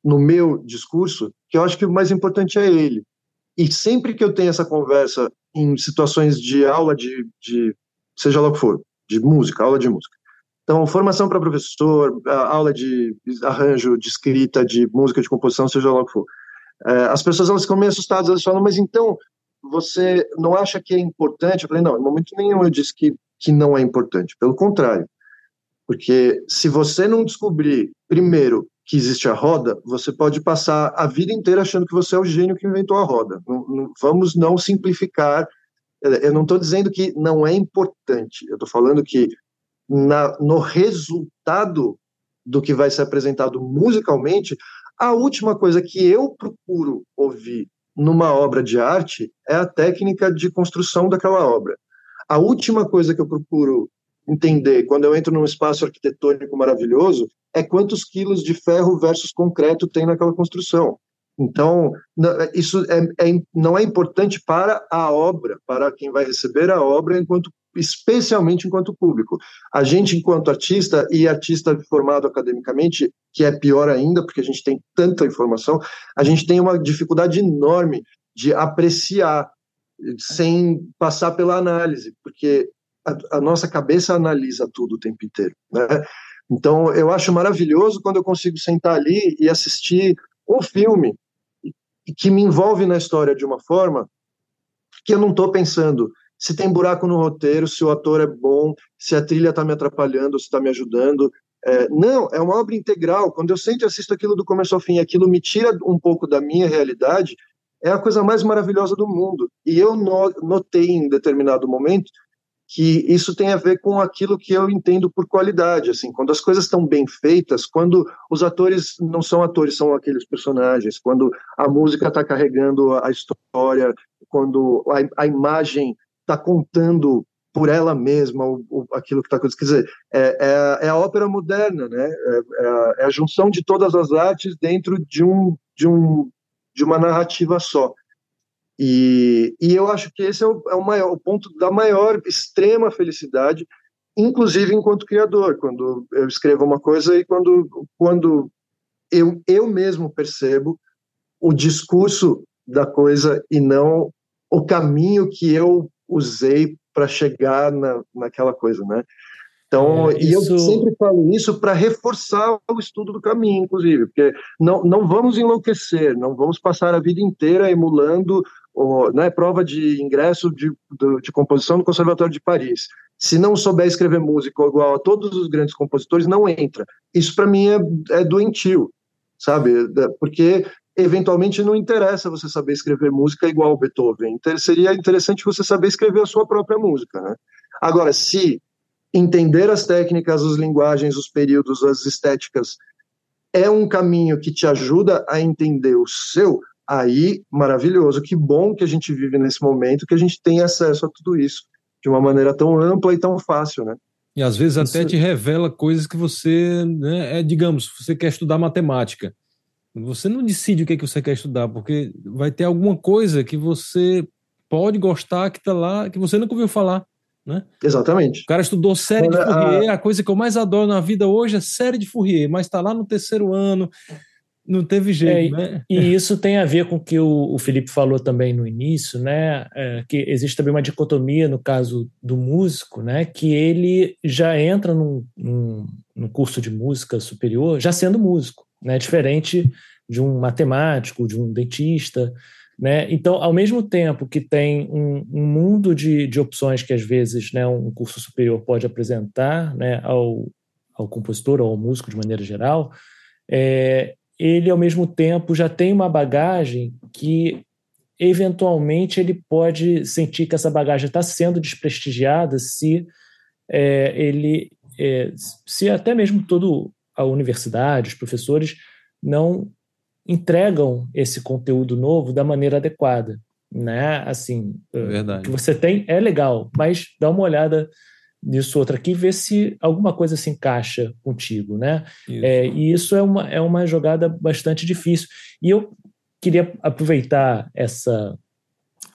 C: no meu discurso, que eu acho que o mais importante é ele. E sempre que eu tenho essa conversa em situações de aula de, de seja lá o que for, de música, aula de música. Então, formação para professor, aula de arranjo, de escrita, de música, de composição, seja lá o que for. É, as pessoas elas ficam meio assustadas, elas falam, mas então você não acha que é importante? Eu falei, não, em momento nenhum eu disse que, que não é importante, pelo contrário. Porque se você não descobrir, primeiro, que existe a roda, você pode passar a vida inteira achando que você é o gênio que inventou a roda. Não, não, vamos não simplificar. Eu não estou dizendo que não é importante, eu estou falando que na, no resultado do que vai ser apresentado musicalmente, a última coisa que eu procuro ouvir numa obra de arte é a técnica de construção daquela obra. A última coisa que eu procuro entender quando eu entro num espaço arquitetônico maravilhoso é quantos quilos de ferro versus concreto tem naquela construção. Então, isso é, é, não é importante para a obra, para quem vai receber a obra, enquanto, especialmente enquanto público. A gente, enquanto artista, e artista formado academicamente, que é pior ainda, porque a gente tem tanta informação, a gente tem uma dificuldade enorme de apreciar sem passar pela análise, porque a, nossa cabeça analisa tudo o tempo inteiro. Né? Então, eu acho maravilhoso quando eu consigo sentar ali e assistir um filme que me envolve na história de uma forma que eu não estou pensando se tem buraco no roteiro, se o ator é bom, se a trilha está me atrapalhando, se está me ajudando. É, não, é uma obra integral. Quando eu sento e assisto aquilo do começo ao fim, aquilo me tira um pouco da minha realidade, é a coisa mais maravilhosa do mundo. E eu notei em determinado momento que isso tem a ver com aquilo que eu entendo por qualidade, assim, quando as coisas estão bem feitas, quando os atores não são atores, são aqueles personagens, quando a música está carregando a história, quando a, a imagem está contando por ela mesma o, o, aquilo que está acontecendo. Quer dizer, é, é, é, a ópera moderna, né? É, é, é, a, junção de todas as artes dentro de, um, de, um, de uma narrativa só. E, e eu acho que esse é o, é o, maior, o ponto da maior extrema felicidade, inclusive enquanto criador, quando eu escrevo uma coisa e quando, quando eu, eu mesmo percebo o discurso da coisa e não o caminho que eu usei para chegar na, naquela coisa, né? Então, é, isso... e eu sempre falo isso para reforçar o estudo do caminho, inclusive, porque não, não vamos enlouquecer, não vamos passar a vida inteira emulando o, né, prova de ingresso de, de, de composição no Conservatório de Paris. Se não souber escrever música igual a todos os grandes compositores, não entra. Isso para mim é, é doentio, sabe? Porque eventualmente não interessa você saber escrever música igual o Beethoven. Então, seria interessante você saber escrever a sua própria música, né? Agora, se entender as técnicas, as linguagens, os períodos, as estéticas é um caminho que te ajuda a entender o seu, aí maravilhoso. Que bom que a gente vive nesse momento, que a gente tem acesso a tudo isso de uma maneira tão ampla e tão fácil, né?
A: E às vezes até te revela coisas que você, né, é, digamos, você quer estudar matemática. Você não decide o que, é que você quer estudar, porque vai ter alguma coisa que você pode gostar que está lá, que você nunca ouviu falar. Né?
C: Exatamente.
A: O cara estudou série de Fourier, a... a coisa que eu mais adoro na vida hoje é série de Fourier, mas está lá no terceiro ano Não teve jeito, é, né?
B: E isso tem a ver com o que o, o Felipe falou também no início, né? É, que existe também uma dicotomia no caso do músico, né? Que ele já entra num, num, num curso de música superior já sendo músico, né? Diferente de um matemático, de um dentista, né? Então, ao mesmo tempo que tem um, um mundo de, de, opções que às vezes né, um curso superior pode apresentar né, ao, ao compositor ou ao músico de maneira geral, é, ele ao mesmo tempo já tem uma bagagem que eventualmente ele pode sentir que essa bagagem está sendo desprestigiada se é, ele é, se até mesmo toda a universidade, os professores não entregam esse conteúdo novo da maneira adequada, né? Assim,
A: é
B: o que você tem é legal, mas dá uma olhada nisso outro aqui, vê se alguma coisa se encaixa contigo, né? Isso. É, e isso é uma, é uma jogada bastante difícil. E eu queria aproveitar essa,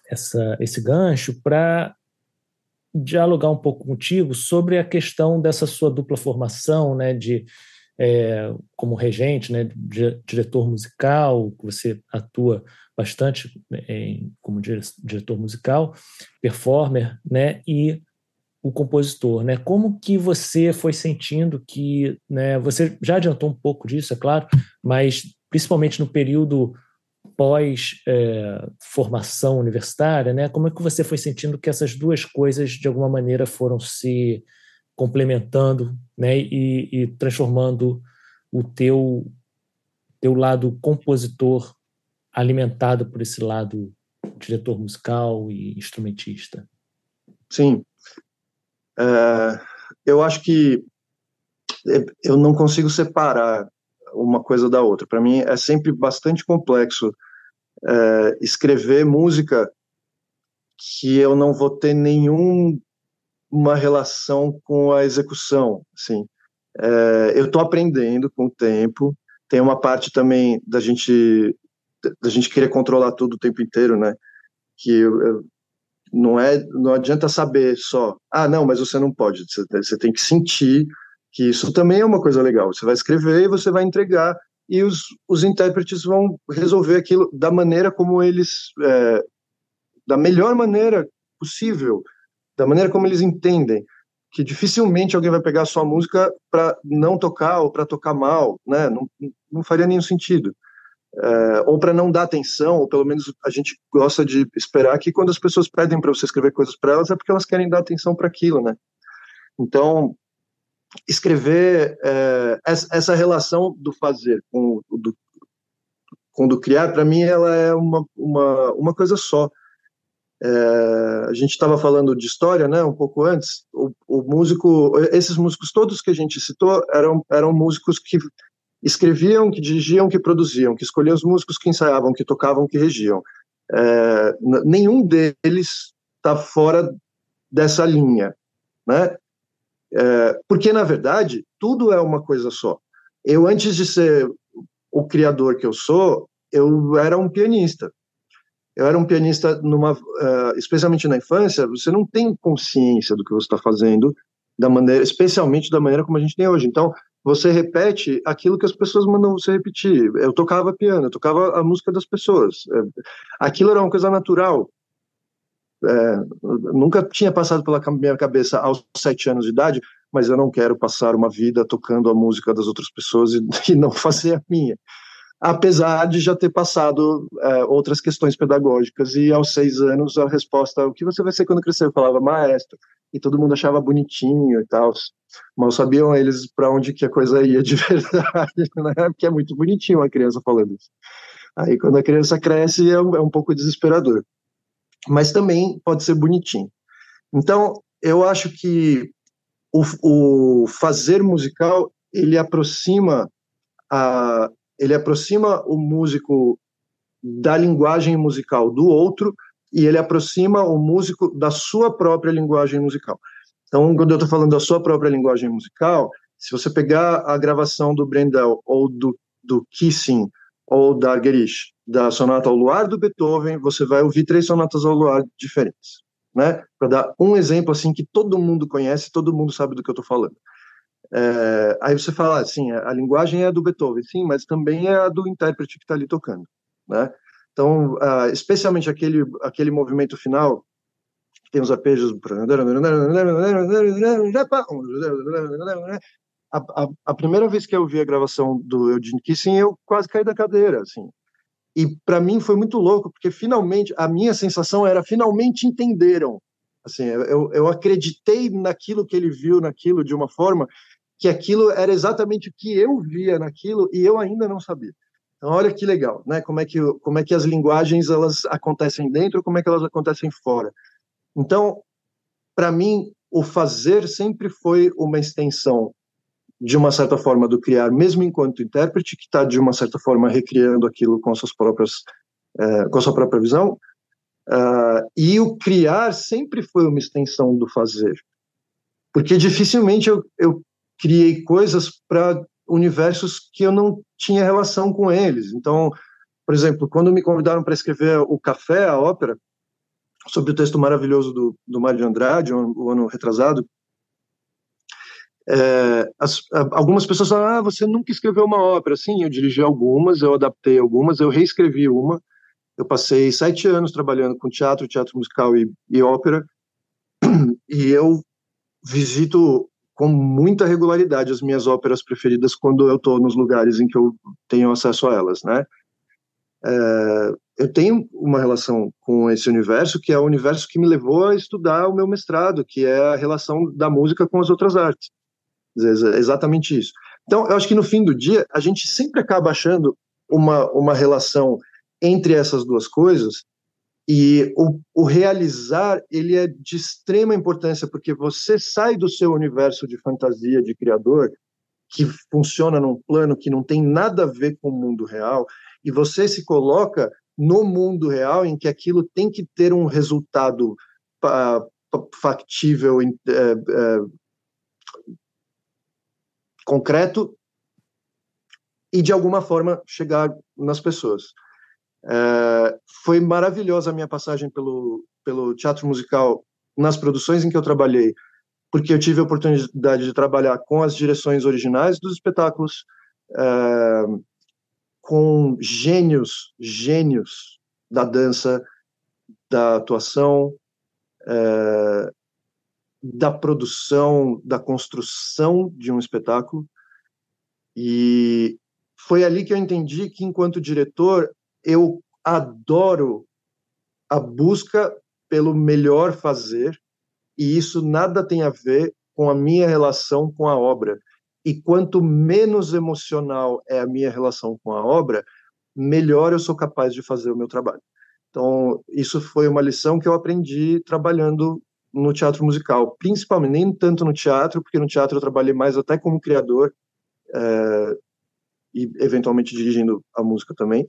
B: essa, esse gancho para dialogar um pouco contigo sobre a questão dessa sua dupla formação, né, de é, como regente, né, diretor musical, você atua bastante em, como diretor musical, performer, né, e o compositor, né? Como que você foi sentindo que, né? Você já adiantou um pouco disso, é claro, mas principalmente no período pós é, formação universitária, né? Como é que você foi sentindo que essas duas coisas de alguma maneira foram se complementando, né? E, e transformando o teu teu lado compositor alimentado por esse lado diretor musical e instrumentista.
C: Sim, é, eu acho que eu não consigo separar uma coisa da outra. Para mim é sempre bastante complexo é, escrever música que eu não vou ter nenhuma relação com a execução. Assim, é, eu estou aprendendo com o tempo. Tem uma parte também da gente da gente querer controlar tudo o tempo inteiro, né? Que eu, eu, não é, não adianta saber só, ah, não, mas você não pode. Você, tem que sentir que isso também é uma coisa legal. Você vai escrever e você vai entregar e os, os intérpretes vão resolver aquilo da maneira como eles, é, da melhor maneira possível, da maneira como eles entendem. Que dificilmente alguém vai pegar a sua música para não tocar ou para tocar mal, né? Não, não faria nenhum sentido é, ou para não dar atenção, ou pelo menos a gente gosta de esperar que quando as pessoas pedem para você escrever coisas para elas é porque elas querem dar atenção para aquilo, né? Então, escrever é, essa relação do fazer com o do, com do criar, para mim, ela é uma, uma, uma coisa só. É, a gente estava falando de história, né, um pouco antes. O, o, músico, esses músicos todos que a gente citou eram, eram músicos que escreviam, que dirigiam, que produziam, que escolhiam os músicos, que ensaiavam, que tocavam, que regiam. É, nenhum deles está fora dessa linha, né? É, porque na verdade tudo é uma coisa só. Eu antes de ser o criador que eu sou, eu era um pianista. Eu era um pianista numa, uh, especialmente na infância. Você não tem consciência do que você está fazendo da maneira, especialmente da maneira como a gente tem hoje. Então, você repete aquilo que as pessoas mandam você repetir. Eu tocava piano, eu tocava a música das pessoas. É, aquilo era uma coisa natural. É, nunca tinha passado pela minha cabeça aos sete anos de idade, mas eu não quero passar uma vida tocando a música das outras pessoas e, e não fazer a minha. Apesar de já ter passado é, outras questões pedagógicas, e aos seis anos a resposta: o que você vai ser quando crescer? Eu falava maestro, e todo mundo achava bonitinho e tal. Mal sabiam eles para onde que a coisa ia de verdade, né? Porque é muito bonitinho uma criança falando isso. Aí quando a criança cresce é um, é um pouco desesperador. Mas também pode ser bonitinho. Então, eu acho que o, o fazer musical, ele aproxima a, ele aproxima o músico da linguagem musical do outro e ele aproxima o músico da sua própria linguagem musical. Então, quando eu estou falando da sua própria linguagem musical, se você pegar a gravação do Brendel ou do, do Kissing ou da Gerish, da Sonata ao Luar do Beethoven, você vai ouvir três sonatas ao luar diferentes, né? Para dar um exemplo assim que todo mundo conhece, todo mundo sabe do que eu estou falando. É, aí você fala assim, a, a linguagem é do Beethoven, sim, mas também é a do intérprete que está ali tocando, né? Então, uh, especialmente aquele aquele movimento final que tem os arpejos a, a, a, primeira vez que eu vi a gravação do Eugene Kissing, eu quase caí da cadeira, assim. E para mim foi muito louco, porque finalmente, a minha sensação era, finalmente entenderam. Assim, eu, eu acreditei naquilo que ele viu, naquilo, de uma forma que aquilo era exatamente o que eu via naquilo e eu ainda não sabia. Então, olha que legal, né? Como é que, como é que as linguagens elas acontecem dentro, como é que elas acontecem fora. Então, para mim, o fazer sempre foi uma extensão de uma certa forma, do criar, mesmo enquanto intérprete, que está, de uma certa forma, recriando aquilo com suas próprias, é, com a sua própria visão. Uh, e o criar sempre foi uma extensão do fazer. Porque dificilmente eu, eu criei coisas para universos que eu não tinha relação com eles. Então, por exemplo, quando me convidaram para escrever O Café, a ópera, sobre o texto maravilhoso do, do Mário de Andrade, o ano retrasado, é, as, algumas pessoas falam, ah, você nunca escreveu uma ópera. Sim, eu dirigi algumas, eu adaptei algumas, eu reescrevi uma. Eu passei sete anos trabalhando com teatro, teatro musical e, e ópera, e eu visito com muita regularidade as minhas óperas preferidas quando eu estou nos lugares em que eu tenho acesso a elas, né? É, eu tenho uma relação com esse universo que é o universo que me levou a estudar o meu mestrado, que é a relação da música com as outras artes. Exatamente isso. Então, eu acho que no fim do dia, a gente sempre acaba achando uma, uma relação entre essas duas coisas e o, o, realizar ele é de extrema importância porque você sai do seu universo de fantasia de criador que funciona num plano que não tem nada a ver com o mundo real e você se coloca no mundo real em que aquilo tem que ter um resultado factível, é, é, concreto e de alguma forma chegar nas pessoas. É, foi maravilhosa a minha passagem pelo, pelo teatro musical nas produções em que eu trabalhei, porque eu tive a oportunidade de trabalhar com as direções originais dos espetáculos, é, com gênios, gênios da dança, da atuação, é, da produção, da construção de um espetáculo. E foi ali que eu entendi que, enquanto diretor, eu adoro a busca pelo melhor fazer, e isso nada tem a ver com a minha relação com a obra. E quanto menos emocional é a minha relação com a obra, melhor eu sou capaz de fazer o meu trabalho. Então, isso foi uma lição que eu aprendi trabalhando no teatro musical, principalmente, nem tanto no teatro, porque no teatro eu trabalhei mais até como criador é, e eventualmente dirigindo a música também.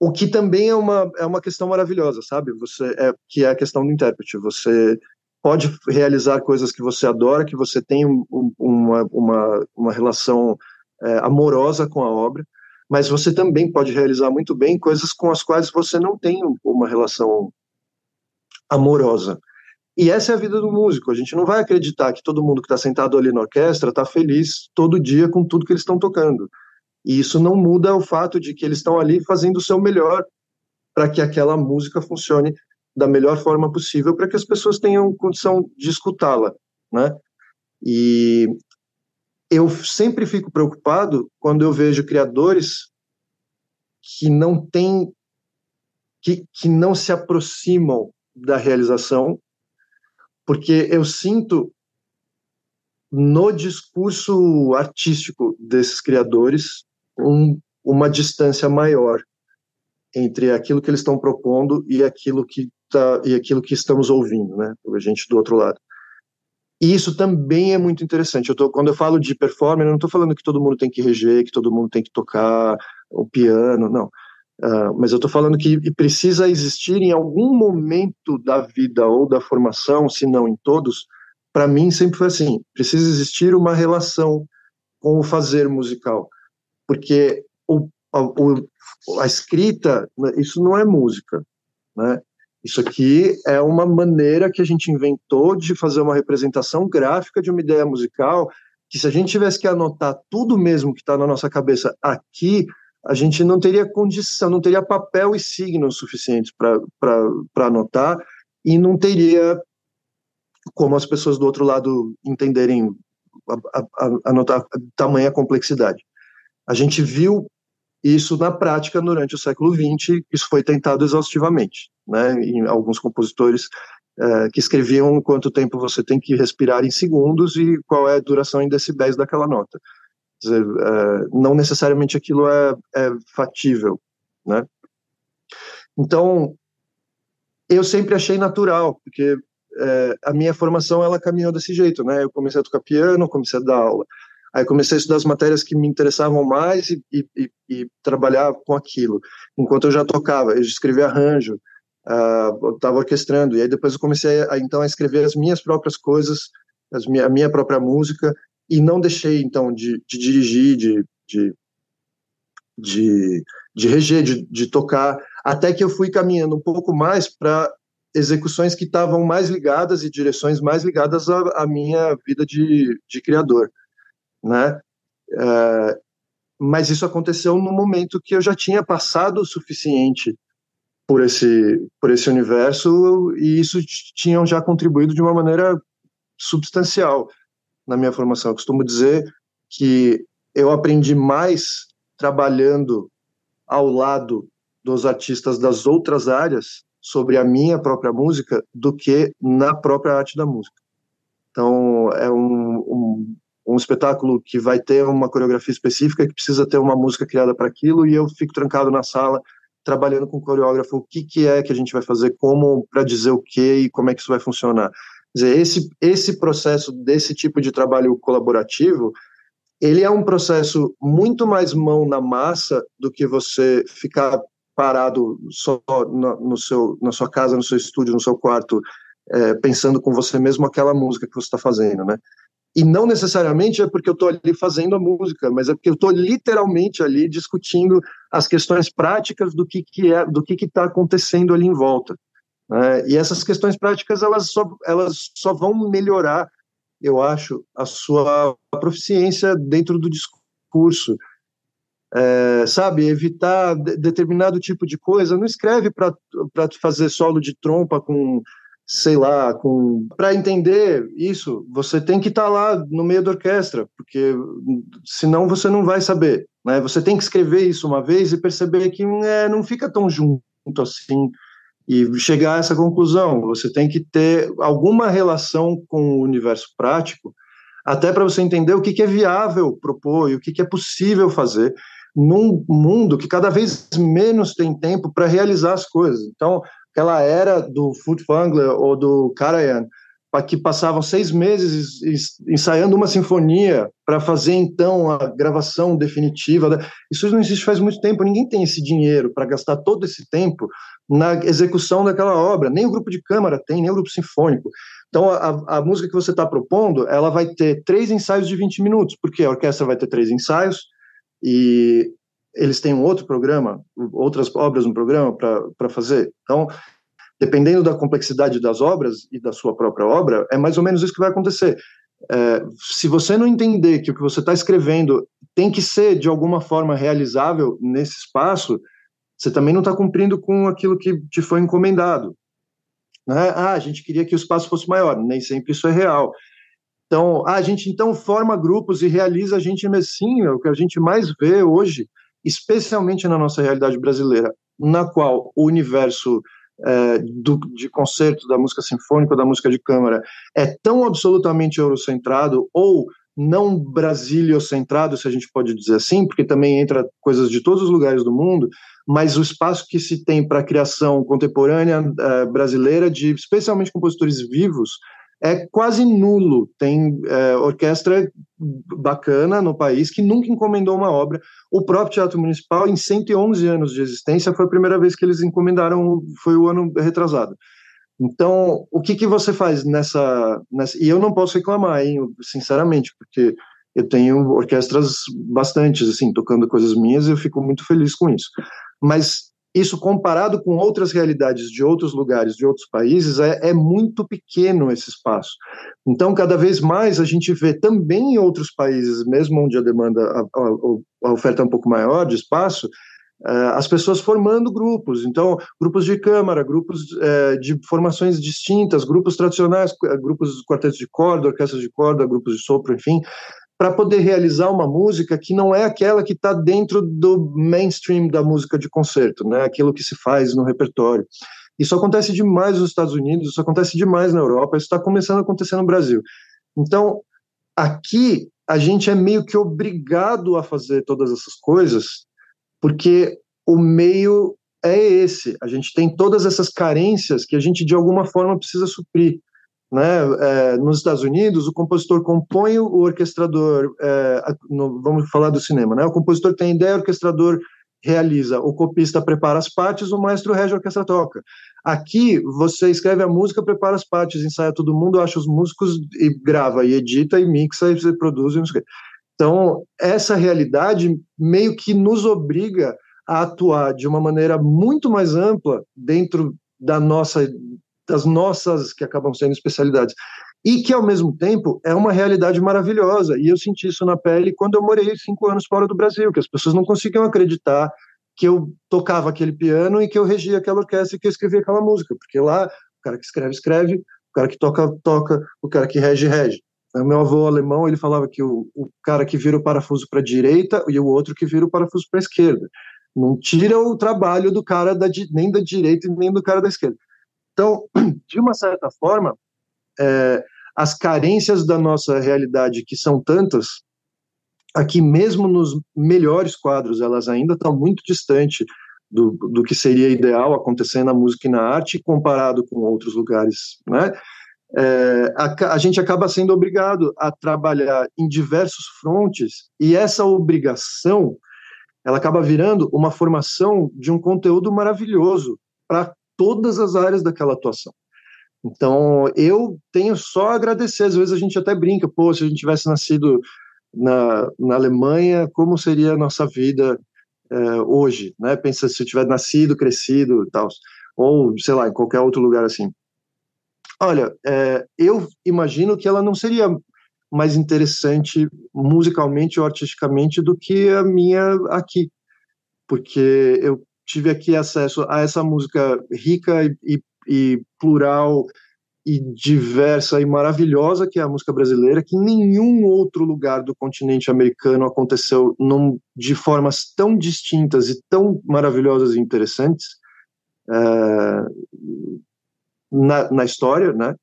C: O que também é uma, é uma questão maravilhosa, sabe? Você é que é a questão do intérprete. Você pode realizar coisas que você adora, que você tem um, uma, uma, uma relação é, amorosa com a obra, mas você também pode realizar muito bem coisas com as quais você não tem uma relação amorosa. E essa é a vida do músico. A gente não vai acreditar que todo mundo que está sentado ali na orquestra está feliz todo dia com tudo que eles estão tocando. E isso não muda o fato de que eles estão ali fazendo o seu melhor para que aquela música funcione da melhor forma possível, para que as pessoas tenham condição de escutá-la, né? E eu sempre fico preocupado quando eu vejo criadores que não têm que, que não se aproximam da realização porque eu sinto no discurso artístico desses criadores um, uma distância maior entre aquilo que eles estão propondo e aquilo que tá, e aquilo que estamos ouvindo, né? A gente do outro lado. E isso também é muito interessante. Eu tô, quando eu falo de performance, eu não estou falando que todo mundo tem que reger, que todo mundo tem que tocar o piano, não. Uh, mas eu estou falando que precisa existir em algum momento da vida ou da formação, se não em todos, para mim sempre foi assim: precisa existir uma relação com o fazer musical, porque o, a, a escrita, isso não é música, né? Isso aqui é uma maneira que a gente inventou de fazer uma representação gráfica de uma ideia musical que se a gente tivesse que anotar tudo mesmo que está na nossa cabeça aqui, a gente não teria condição, não teria papel e signos suficientes para anotar e não teria como as pessoas do outro lado entenderem a, a, a notar tamanha complexidade. A gente viu isso na prática durante o século XX, isso foi tentado exaustivamente, né? Em alguns compositores é, que escreviam quanto tempo você tem que respirar em segundos e qual é a duração em decibéis daquela nota. Dizer, é, não necessariamente aquilo é, é fatível, né? Então, eu sempre achei natural, porque é, a minha formação ela caminhou desse jeito, né? Eu comecei a tocar piano, comecei a dar aula, aí comecei a estudar as matérias que me interessavam mais e, e, e trabalhar com aquilo. Enquanto eu já tocava, eu escrevia arranjo, uh, estava orquestrando. E aí depois eu comecei a, então a escrever as minhas próprias coisas, as minha, a minha própria música. E não deixei então de, de dirigir, de, de de, de reger, de, de tocar, até que eu fui caminhando um pouco mais para execuções que estavam mais ligadas e direções mais ligadas à, à minha vida de, de criador, né? É, mas isso aconteceu no momento que eu já tinha passado o suficiente por esse por esse universo e isso tinha já contribuído de uma maneira substancial na minha formação. Eu costumo dizer que eu aprendi mais trabalhando ao lado dos artistas das outras áreas sobre a minha própria música do que na própria arte da música. Então, é um, um, um espetáculo que vai ter uma coreografia específica, que precisa ter uma música criada para aquilo, e eu fico trancado na sala, trabalhando com o coreógrafo, o que, que é que a gente vai fazer, como, para dizer o que e como é que isso vai funcionar. Quer dizer, esse, esse processo desse tipo de trabalho colaborativo, ele é um processo muito mais mão na massa do que você ficar parado só no, no seu, na sua casa, no seu estúdio, no seu quarto, é, pensando com você mesmo aquela música que você está fazendo, né? E não necessariamente é porque eu estou ali fazendo a música, mas é porque eu estou literalmente ali discutindo as questões práticas do que, que é, do que está acontecendo ali em volta. Né? E essas questões práticas elas só, elas só vão melhorar, eu acho, a sua proficiência dentro do discurso é, sabe, evitar determinado tipo de coisa. Não escreve para fazer solo de trompa com, sei lá, com para entender isso. Você tem que estar tá lá no meio da orquestra, porque senão você não vai saber. Né? Você tem que escrever isso uma vez e perceber que é, não fica tão junto assim e chegar a essa conclusão. Você tem que ter alguma relação com o universo prático, até para você entender o que, que é viável propor e o que, que é possível fazer num mundo que cada vez menos tem tempo para realizar as coisas. Então, aquela era do Furtwängler ou do Karajan, que passavam seis meses ensaiando uma sinfonia para fazer então a gravação definitiva. Isso não existe faz muito tempo. Ninguém tem esse dinheiro para gastar todo esse tempo na execução daquela obra. Nem o grupo de câmara tem, nem o grupo sinfônico. Então, a, a música que você está propondo, ela vai ter três ensaios de 20 minutos, porque a orquestra vai ter três ensaios, e eles têm um outro programa, outras obras no programa para fazer. Então, dependendo da complexidade das obras e da sua própria obra, é mais ou menos isso que vai acontecer. É, se você não entender que o que você está escrevendo tem que ser de alguma forma realizável nesse espaço, você também não está cumprindo com aquilo que te foi encomendado. Né? Ah, a gente queria que o espaço fosse maior, nem sempre isso é real. Então, a gente então forma grupos e realiza a gente sim, é o que a gente mais vê hoje, especialmente na nossa realidade brasileira, na qual o universo é, do, de concerto da música sinfônica, da música de câmara, é tão absolutamente eurocentrado ou não brasiliocentrado, se a gente pode dizer assim, porque também entra coisas de todos os lugares do mundo, mas o espaço que se tem para a criação contemporânea é, brasileira de especialmente compositores vivos é quase nulo. Tem é, orquestra bacana no país que nunca encomendou uma obra. O próprio Teatro Municipal, em 111 anos de existência, foi a primeira vez que eles encomendaram, foi o ano retrasado. Então, o que, que você faz nessa, nessa. E eu não posso reclamar, hein, sinceramente, porque eu tenho orquestras bastantes, assim, tocando coisas minhas e eu fico muito feliz com isso. Mas isso comparado com outras realidades de outros lugares, de outros países, é, é, muito pequeno esse espaço. Então, cada vez mais a gente vê também em outros países, mesmo onde a demanda, a, a, a oferta é um pouco maior de espaço, uh, as pessoas formando grupos. Então, grupos de câmara, grupos uh, de formações distintas, grupos tradicionais, grupos de quartetos de corda, orquestras de corda, grupos de sopro, enfim, para poder realizar uma música que não é aquela que está dentro do mainstream da música de concerto, né? Aquilo que se faz no repertório. Isso acontece demais nos Estados Unidos, isso acontece demais na Europa, isso está começando a acontecer no Brasil. Então, aqui a gente é meio que obrigado a fazer todas essas coisas, porque o meio é esse. A gente tem todas essas carências que a gente de alguma forma precisa suprir. Né? É, nos Estados Unidos, o compositor compõe, o orquestrador, é, no, vamos falar do cinema, né? o compositor tem ideia, o orquestrador realiza, o copista prepara as partes, o maestro rege a orquestra toca. Aqui, você escreve a música, prepara as partes, ensaia todo mundo, acha os músicos e grava, e edita, e mixa, e produz, e não sei o quê. Então, essa realidade meio que nos obriga a atuar de uma maneira muito mais ampla dentro da nossa das nossas, que acabam sendo especialidades. E que, ao mesmo tempo, é uma realidade maravilhosa. E eu senti isso na pele quando eu morei cinco anos fora do Brasil, que as pessoas não conseguiam acreditar que eu tocava aquele piano e que eu regia aquela orquestra e que eu escrevia aquela música. Porque lá, o cara que escreve, escreve, o cara que toca, toca, o cara que rege, rege. O meu avô alemão, ele falava que o, o cara que vira o parafuso para a direita e o outro que vira o parafuso para a esquerda. Não tira o trabalho do cara da, nem da direita nem do cara da esquerda. Então, de uma certa forma, é, as carências da nossa realidade, que são tantas, aqui mesmo nos melhores quadros, elas ainda estão muito distantes do, do que seria ideal acontecer na música e na arte, comparado com outros lugares, né? É, a, a, gente acaba sendo obrigado a trabalhar em diversos frontes e essa obrigação ela acaba virando uma formação de um conteúdo maravilhoso para todas as áreas daquela atuação. Então, eu tenho só a agradecer. Às vezes a gente até brinca, pô, se a gente tivesse nascido na, na Alemanha, como seria a nossa vida é, hoje? Né? Pensa se eu tivesse nascido, crescido e tal. Ou, sei lá, em qualquer outro lugar assim. Olha, é, eu imagino que ela não seria mais interessante musicalmente ou artisticamente do que a minha aqui. Porque eu tive aqui acesso a essa música rica e, e, e plural e diversa e maravilhosa que é a música brasileira, que em nenhum outro lugar do continente americano aconteceu num, de formas tão distintas e tão maravilhosas e interessantes é, na, na história, né?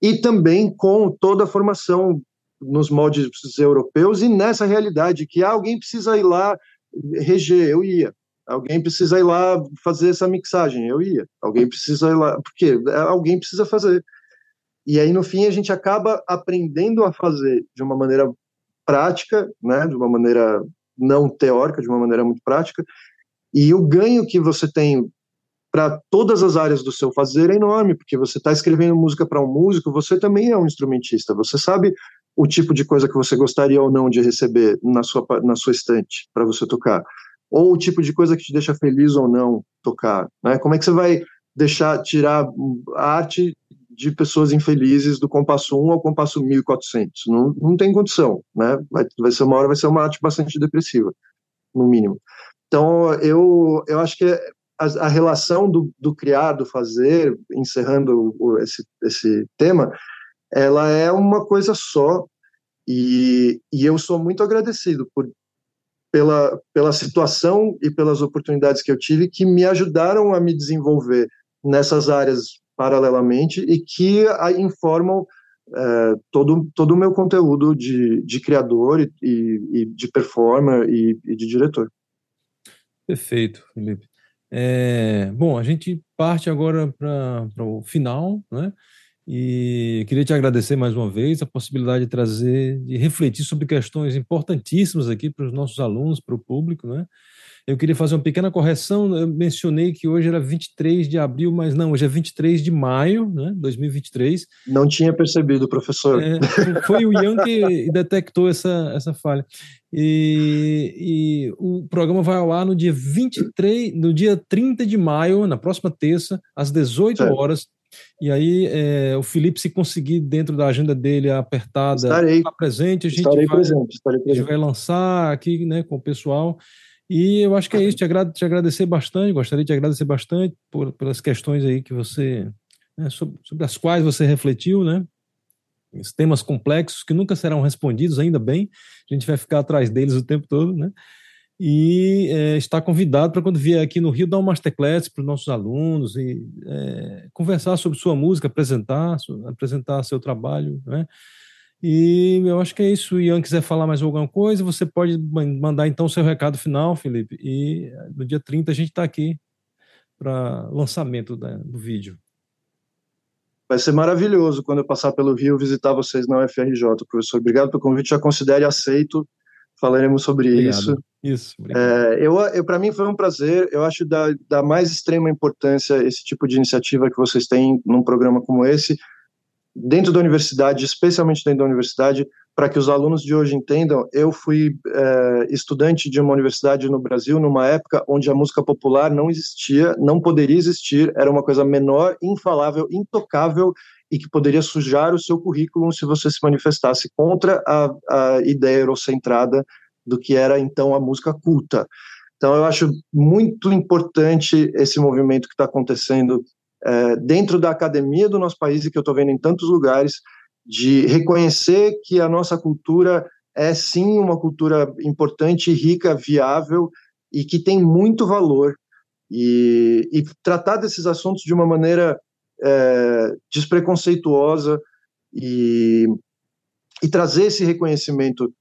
C: E também com toda a formação nos moldes europeus e nessa realidade que alguém precisa ir lá reger, eu ia, Alguém precisa ir lá fazer essa mixagem. Eu ia. Alguém precisa ir lá. Porque alguém precisa fazer. E aí, no fim, a gente acaba aprendendo a fazer de uma maneira prática, né? de uma maneira não teórica, de uma maneira muito prática. E o ganho que você tem para todas as áreas do seu fazer é enorme, porque você está escrevendo música para um músico, você também é um instrumentista, você sabe o tipo de coisa que você gostaria ou não de receber na sua, na sua estante para você tocar ou o tipo de coisa que te deixa feliz ou não tocar, né? Como é que você vai deixar tirar a arte de pessoas infelizes do compasso 1 ao compasso 1400? Não, não tem condição, né? Vai, vai ser uma hora, vai ser uma arte bastante depressiva, no mínimo. Então, eu, eu acho que a, a relação do, do criar, do fazer, encerrando esse, esse tema, ela é uma coisa só, e, e eu sou muito agradecido por pela, pela situação e pelas oportunidades que eu tive que me ajudaram a me desenvolver nessas áreas paralelamente e que a, informam é, todo, todo o meu conteúdo de, de criador e, e de performer e, e, de diretor.
A: Perfeito, Felipe. É, bom, a gente parte agora para o final, né? E queria te agradecer mais uma vez a possibilidade de trazer, de refletir sobre questões importantíssimas aqui para os nossos alunos, para o público, né? Eu queria fazer uma pequena correção. Eu mencionei que hoje era 23 de abril, mas não, hoje é 23 de maio, né? 2023.
C: Não tinha percebido, professor. É,
A: foi o Ian que detectou essa, essa falha. E, e, o programa vai ao ar no dia 23, no dia 30 de maio, na próxima terça, às 18 certo. horas. E aí, é, o Felipe, se conseguir dentro da agenda dele apertada,
C: estarei,
A: presente, a gente,
C: estarei
A: vai,
C: presente, estarei presente.
A: a gente vai lançar aqui né, com o pessoal. E eu acho que é isso, te, agrade, te agradecer bastante, gostaria de te agradecer bastante por, pelas questões aí que você, né, sobre, sobre, as quais você refletiu, né? Os temas complexos que nunca serão respondidos, ainda bem, a gente vai ficar atrás deles o tempo todo, né? E é, está convidado para quando vier aqui no Rio dar uma masterclass para os nossos alunos e é, conversar sobre sua música, apresentar, apresentar seu trabalho, né? E eu acho que é isso. Ian quiser falar mais alguma coisa, você pode mandar então seu recado final, Felipe. E eh, no dia 30 a gente está aqui para lançamento da, do vídeo.
C: Vai ser maravilhoso quando eu passar pelo Rio visitar vocês na UFRJ, professor. Obrigado pelo convite, já considere aceito. Falaremos sobre
A: obrigado.
C: isso.
A: Isso.
C: É, eu, eu para mim foi um prazer. Eu acho da, da mais extrema importância esse tipo de iniciativa que vocês têm num programa como esse dentro da universidade, especialmente dentro da universidade, para que os alunos de hoje entendam, eu fui é, estudante de uma universidade no Brasil numa época onde a música popular não existia, não poderia existir, era uma coisa menor, infalável, intocável e que poderia sujar o seu currículo se você se manifestasse contra a, a ideia eurocentrada do que era então a música culta. Então eu acho muito importante esse movimento que está acontecendo é, dentro da academia do nosso país e que eu estou vendo em tantos lugares, de reconhecer que a nossa cultura é sim uma cultura importante, rica, viável e que tem muito valor. E, e tratar desses assuntos de uma maneira é, despreconceituosa e, e trazer esse reconhecimento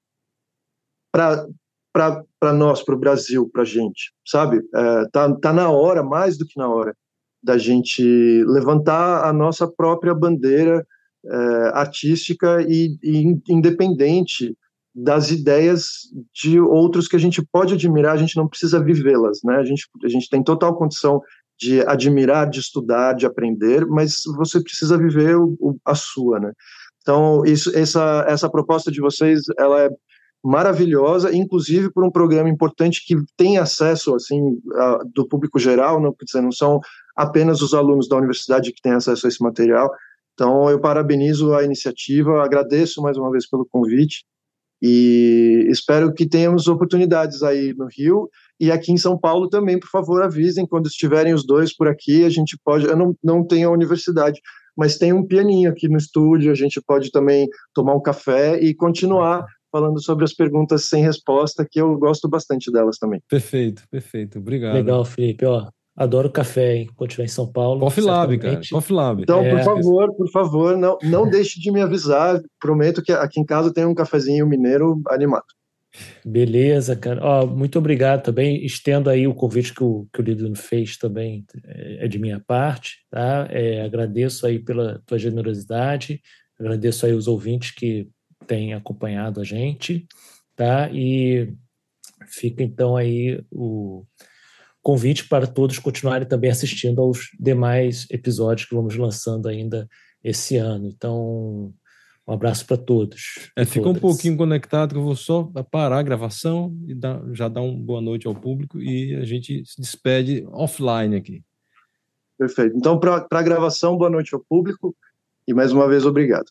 C: para nós, para o Brasil, para a gente, sabe? É, tá, tá na hora, mais do que na hora, da gente levantar a nossa própria bandeira é, artística e, e, independente das ideias de outros que a gente pode admirar, a gente não precisa vivê-las, né? A gente, a gente tem total condição de admirar, de estudar, de aprender, mas você precisa viver o, o, a sua, né? Então, isso, essa, essa proposta de vocês, ela é maravilhosa, inclusive por um programa importante que tem acesso assim a, do público geral, não, dizer, não são apenas os alunos da universidade que têm acesso a esse material. Então eu parabenizo a iniciativa, agradeço mais uma vez pelo convite e espero que tenhamos oportunidades aí no Rio e aqui em São Paulo também, por favor, avisem quando estiverem os dois por aqui, a gente pode, eu não, não tenho a universidade, mas tem um pianinho aqui no estúdio, a gente pode também tomar um café e continuar falando sobre as perguntas sem resposta, que eu gosto bastante delas também.
A: Perfeito, perfeito. Obrigado.
B: Legal, Felipe. Ó, adoro café, hein? Quando estiver em São Paulo.
A: Coffee Lab, cara. Coffee Lab.
C: Então, é. por favor, por favor, não, não deixe de me avisar. Prometo que aqui em casa tem um cafezinho mineiro animado.
B: Beleza, cara. Ó, muito obrigado também. Estendo aí o convite que o, que o Lido fez também, é, é de minha parte, tá? É, agradeço aí pela tua generosidade, agradeço aí os ouvintes que tem acompanhado a gente, tá? E fica então aí o convite para todos continuarem também assistindo aos demais episódios que vamos lançando ainda esse ano. Então, um abraço para todos.
A: É, fica um pouquinho conectado, que eu vou só parar a gravação e dar, já dar uma boa noite ao público e a gente se despede offline aqui.
C: Perfeito. Então, para a gravação, boa noite ao público e mais uma vez obrigado.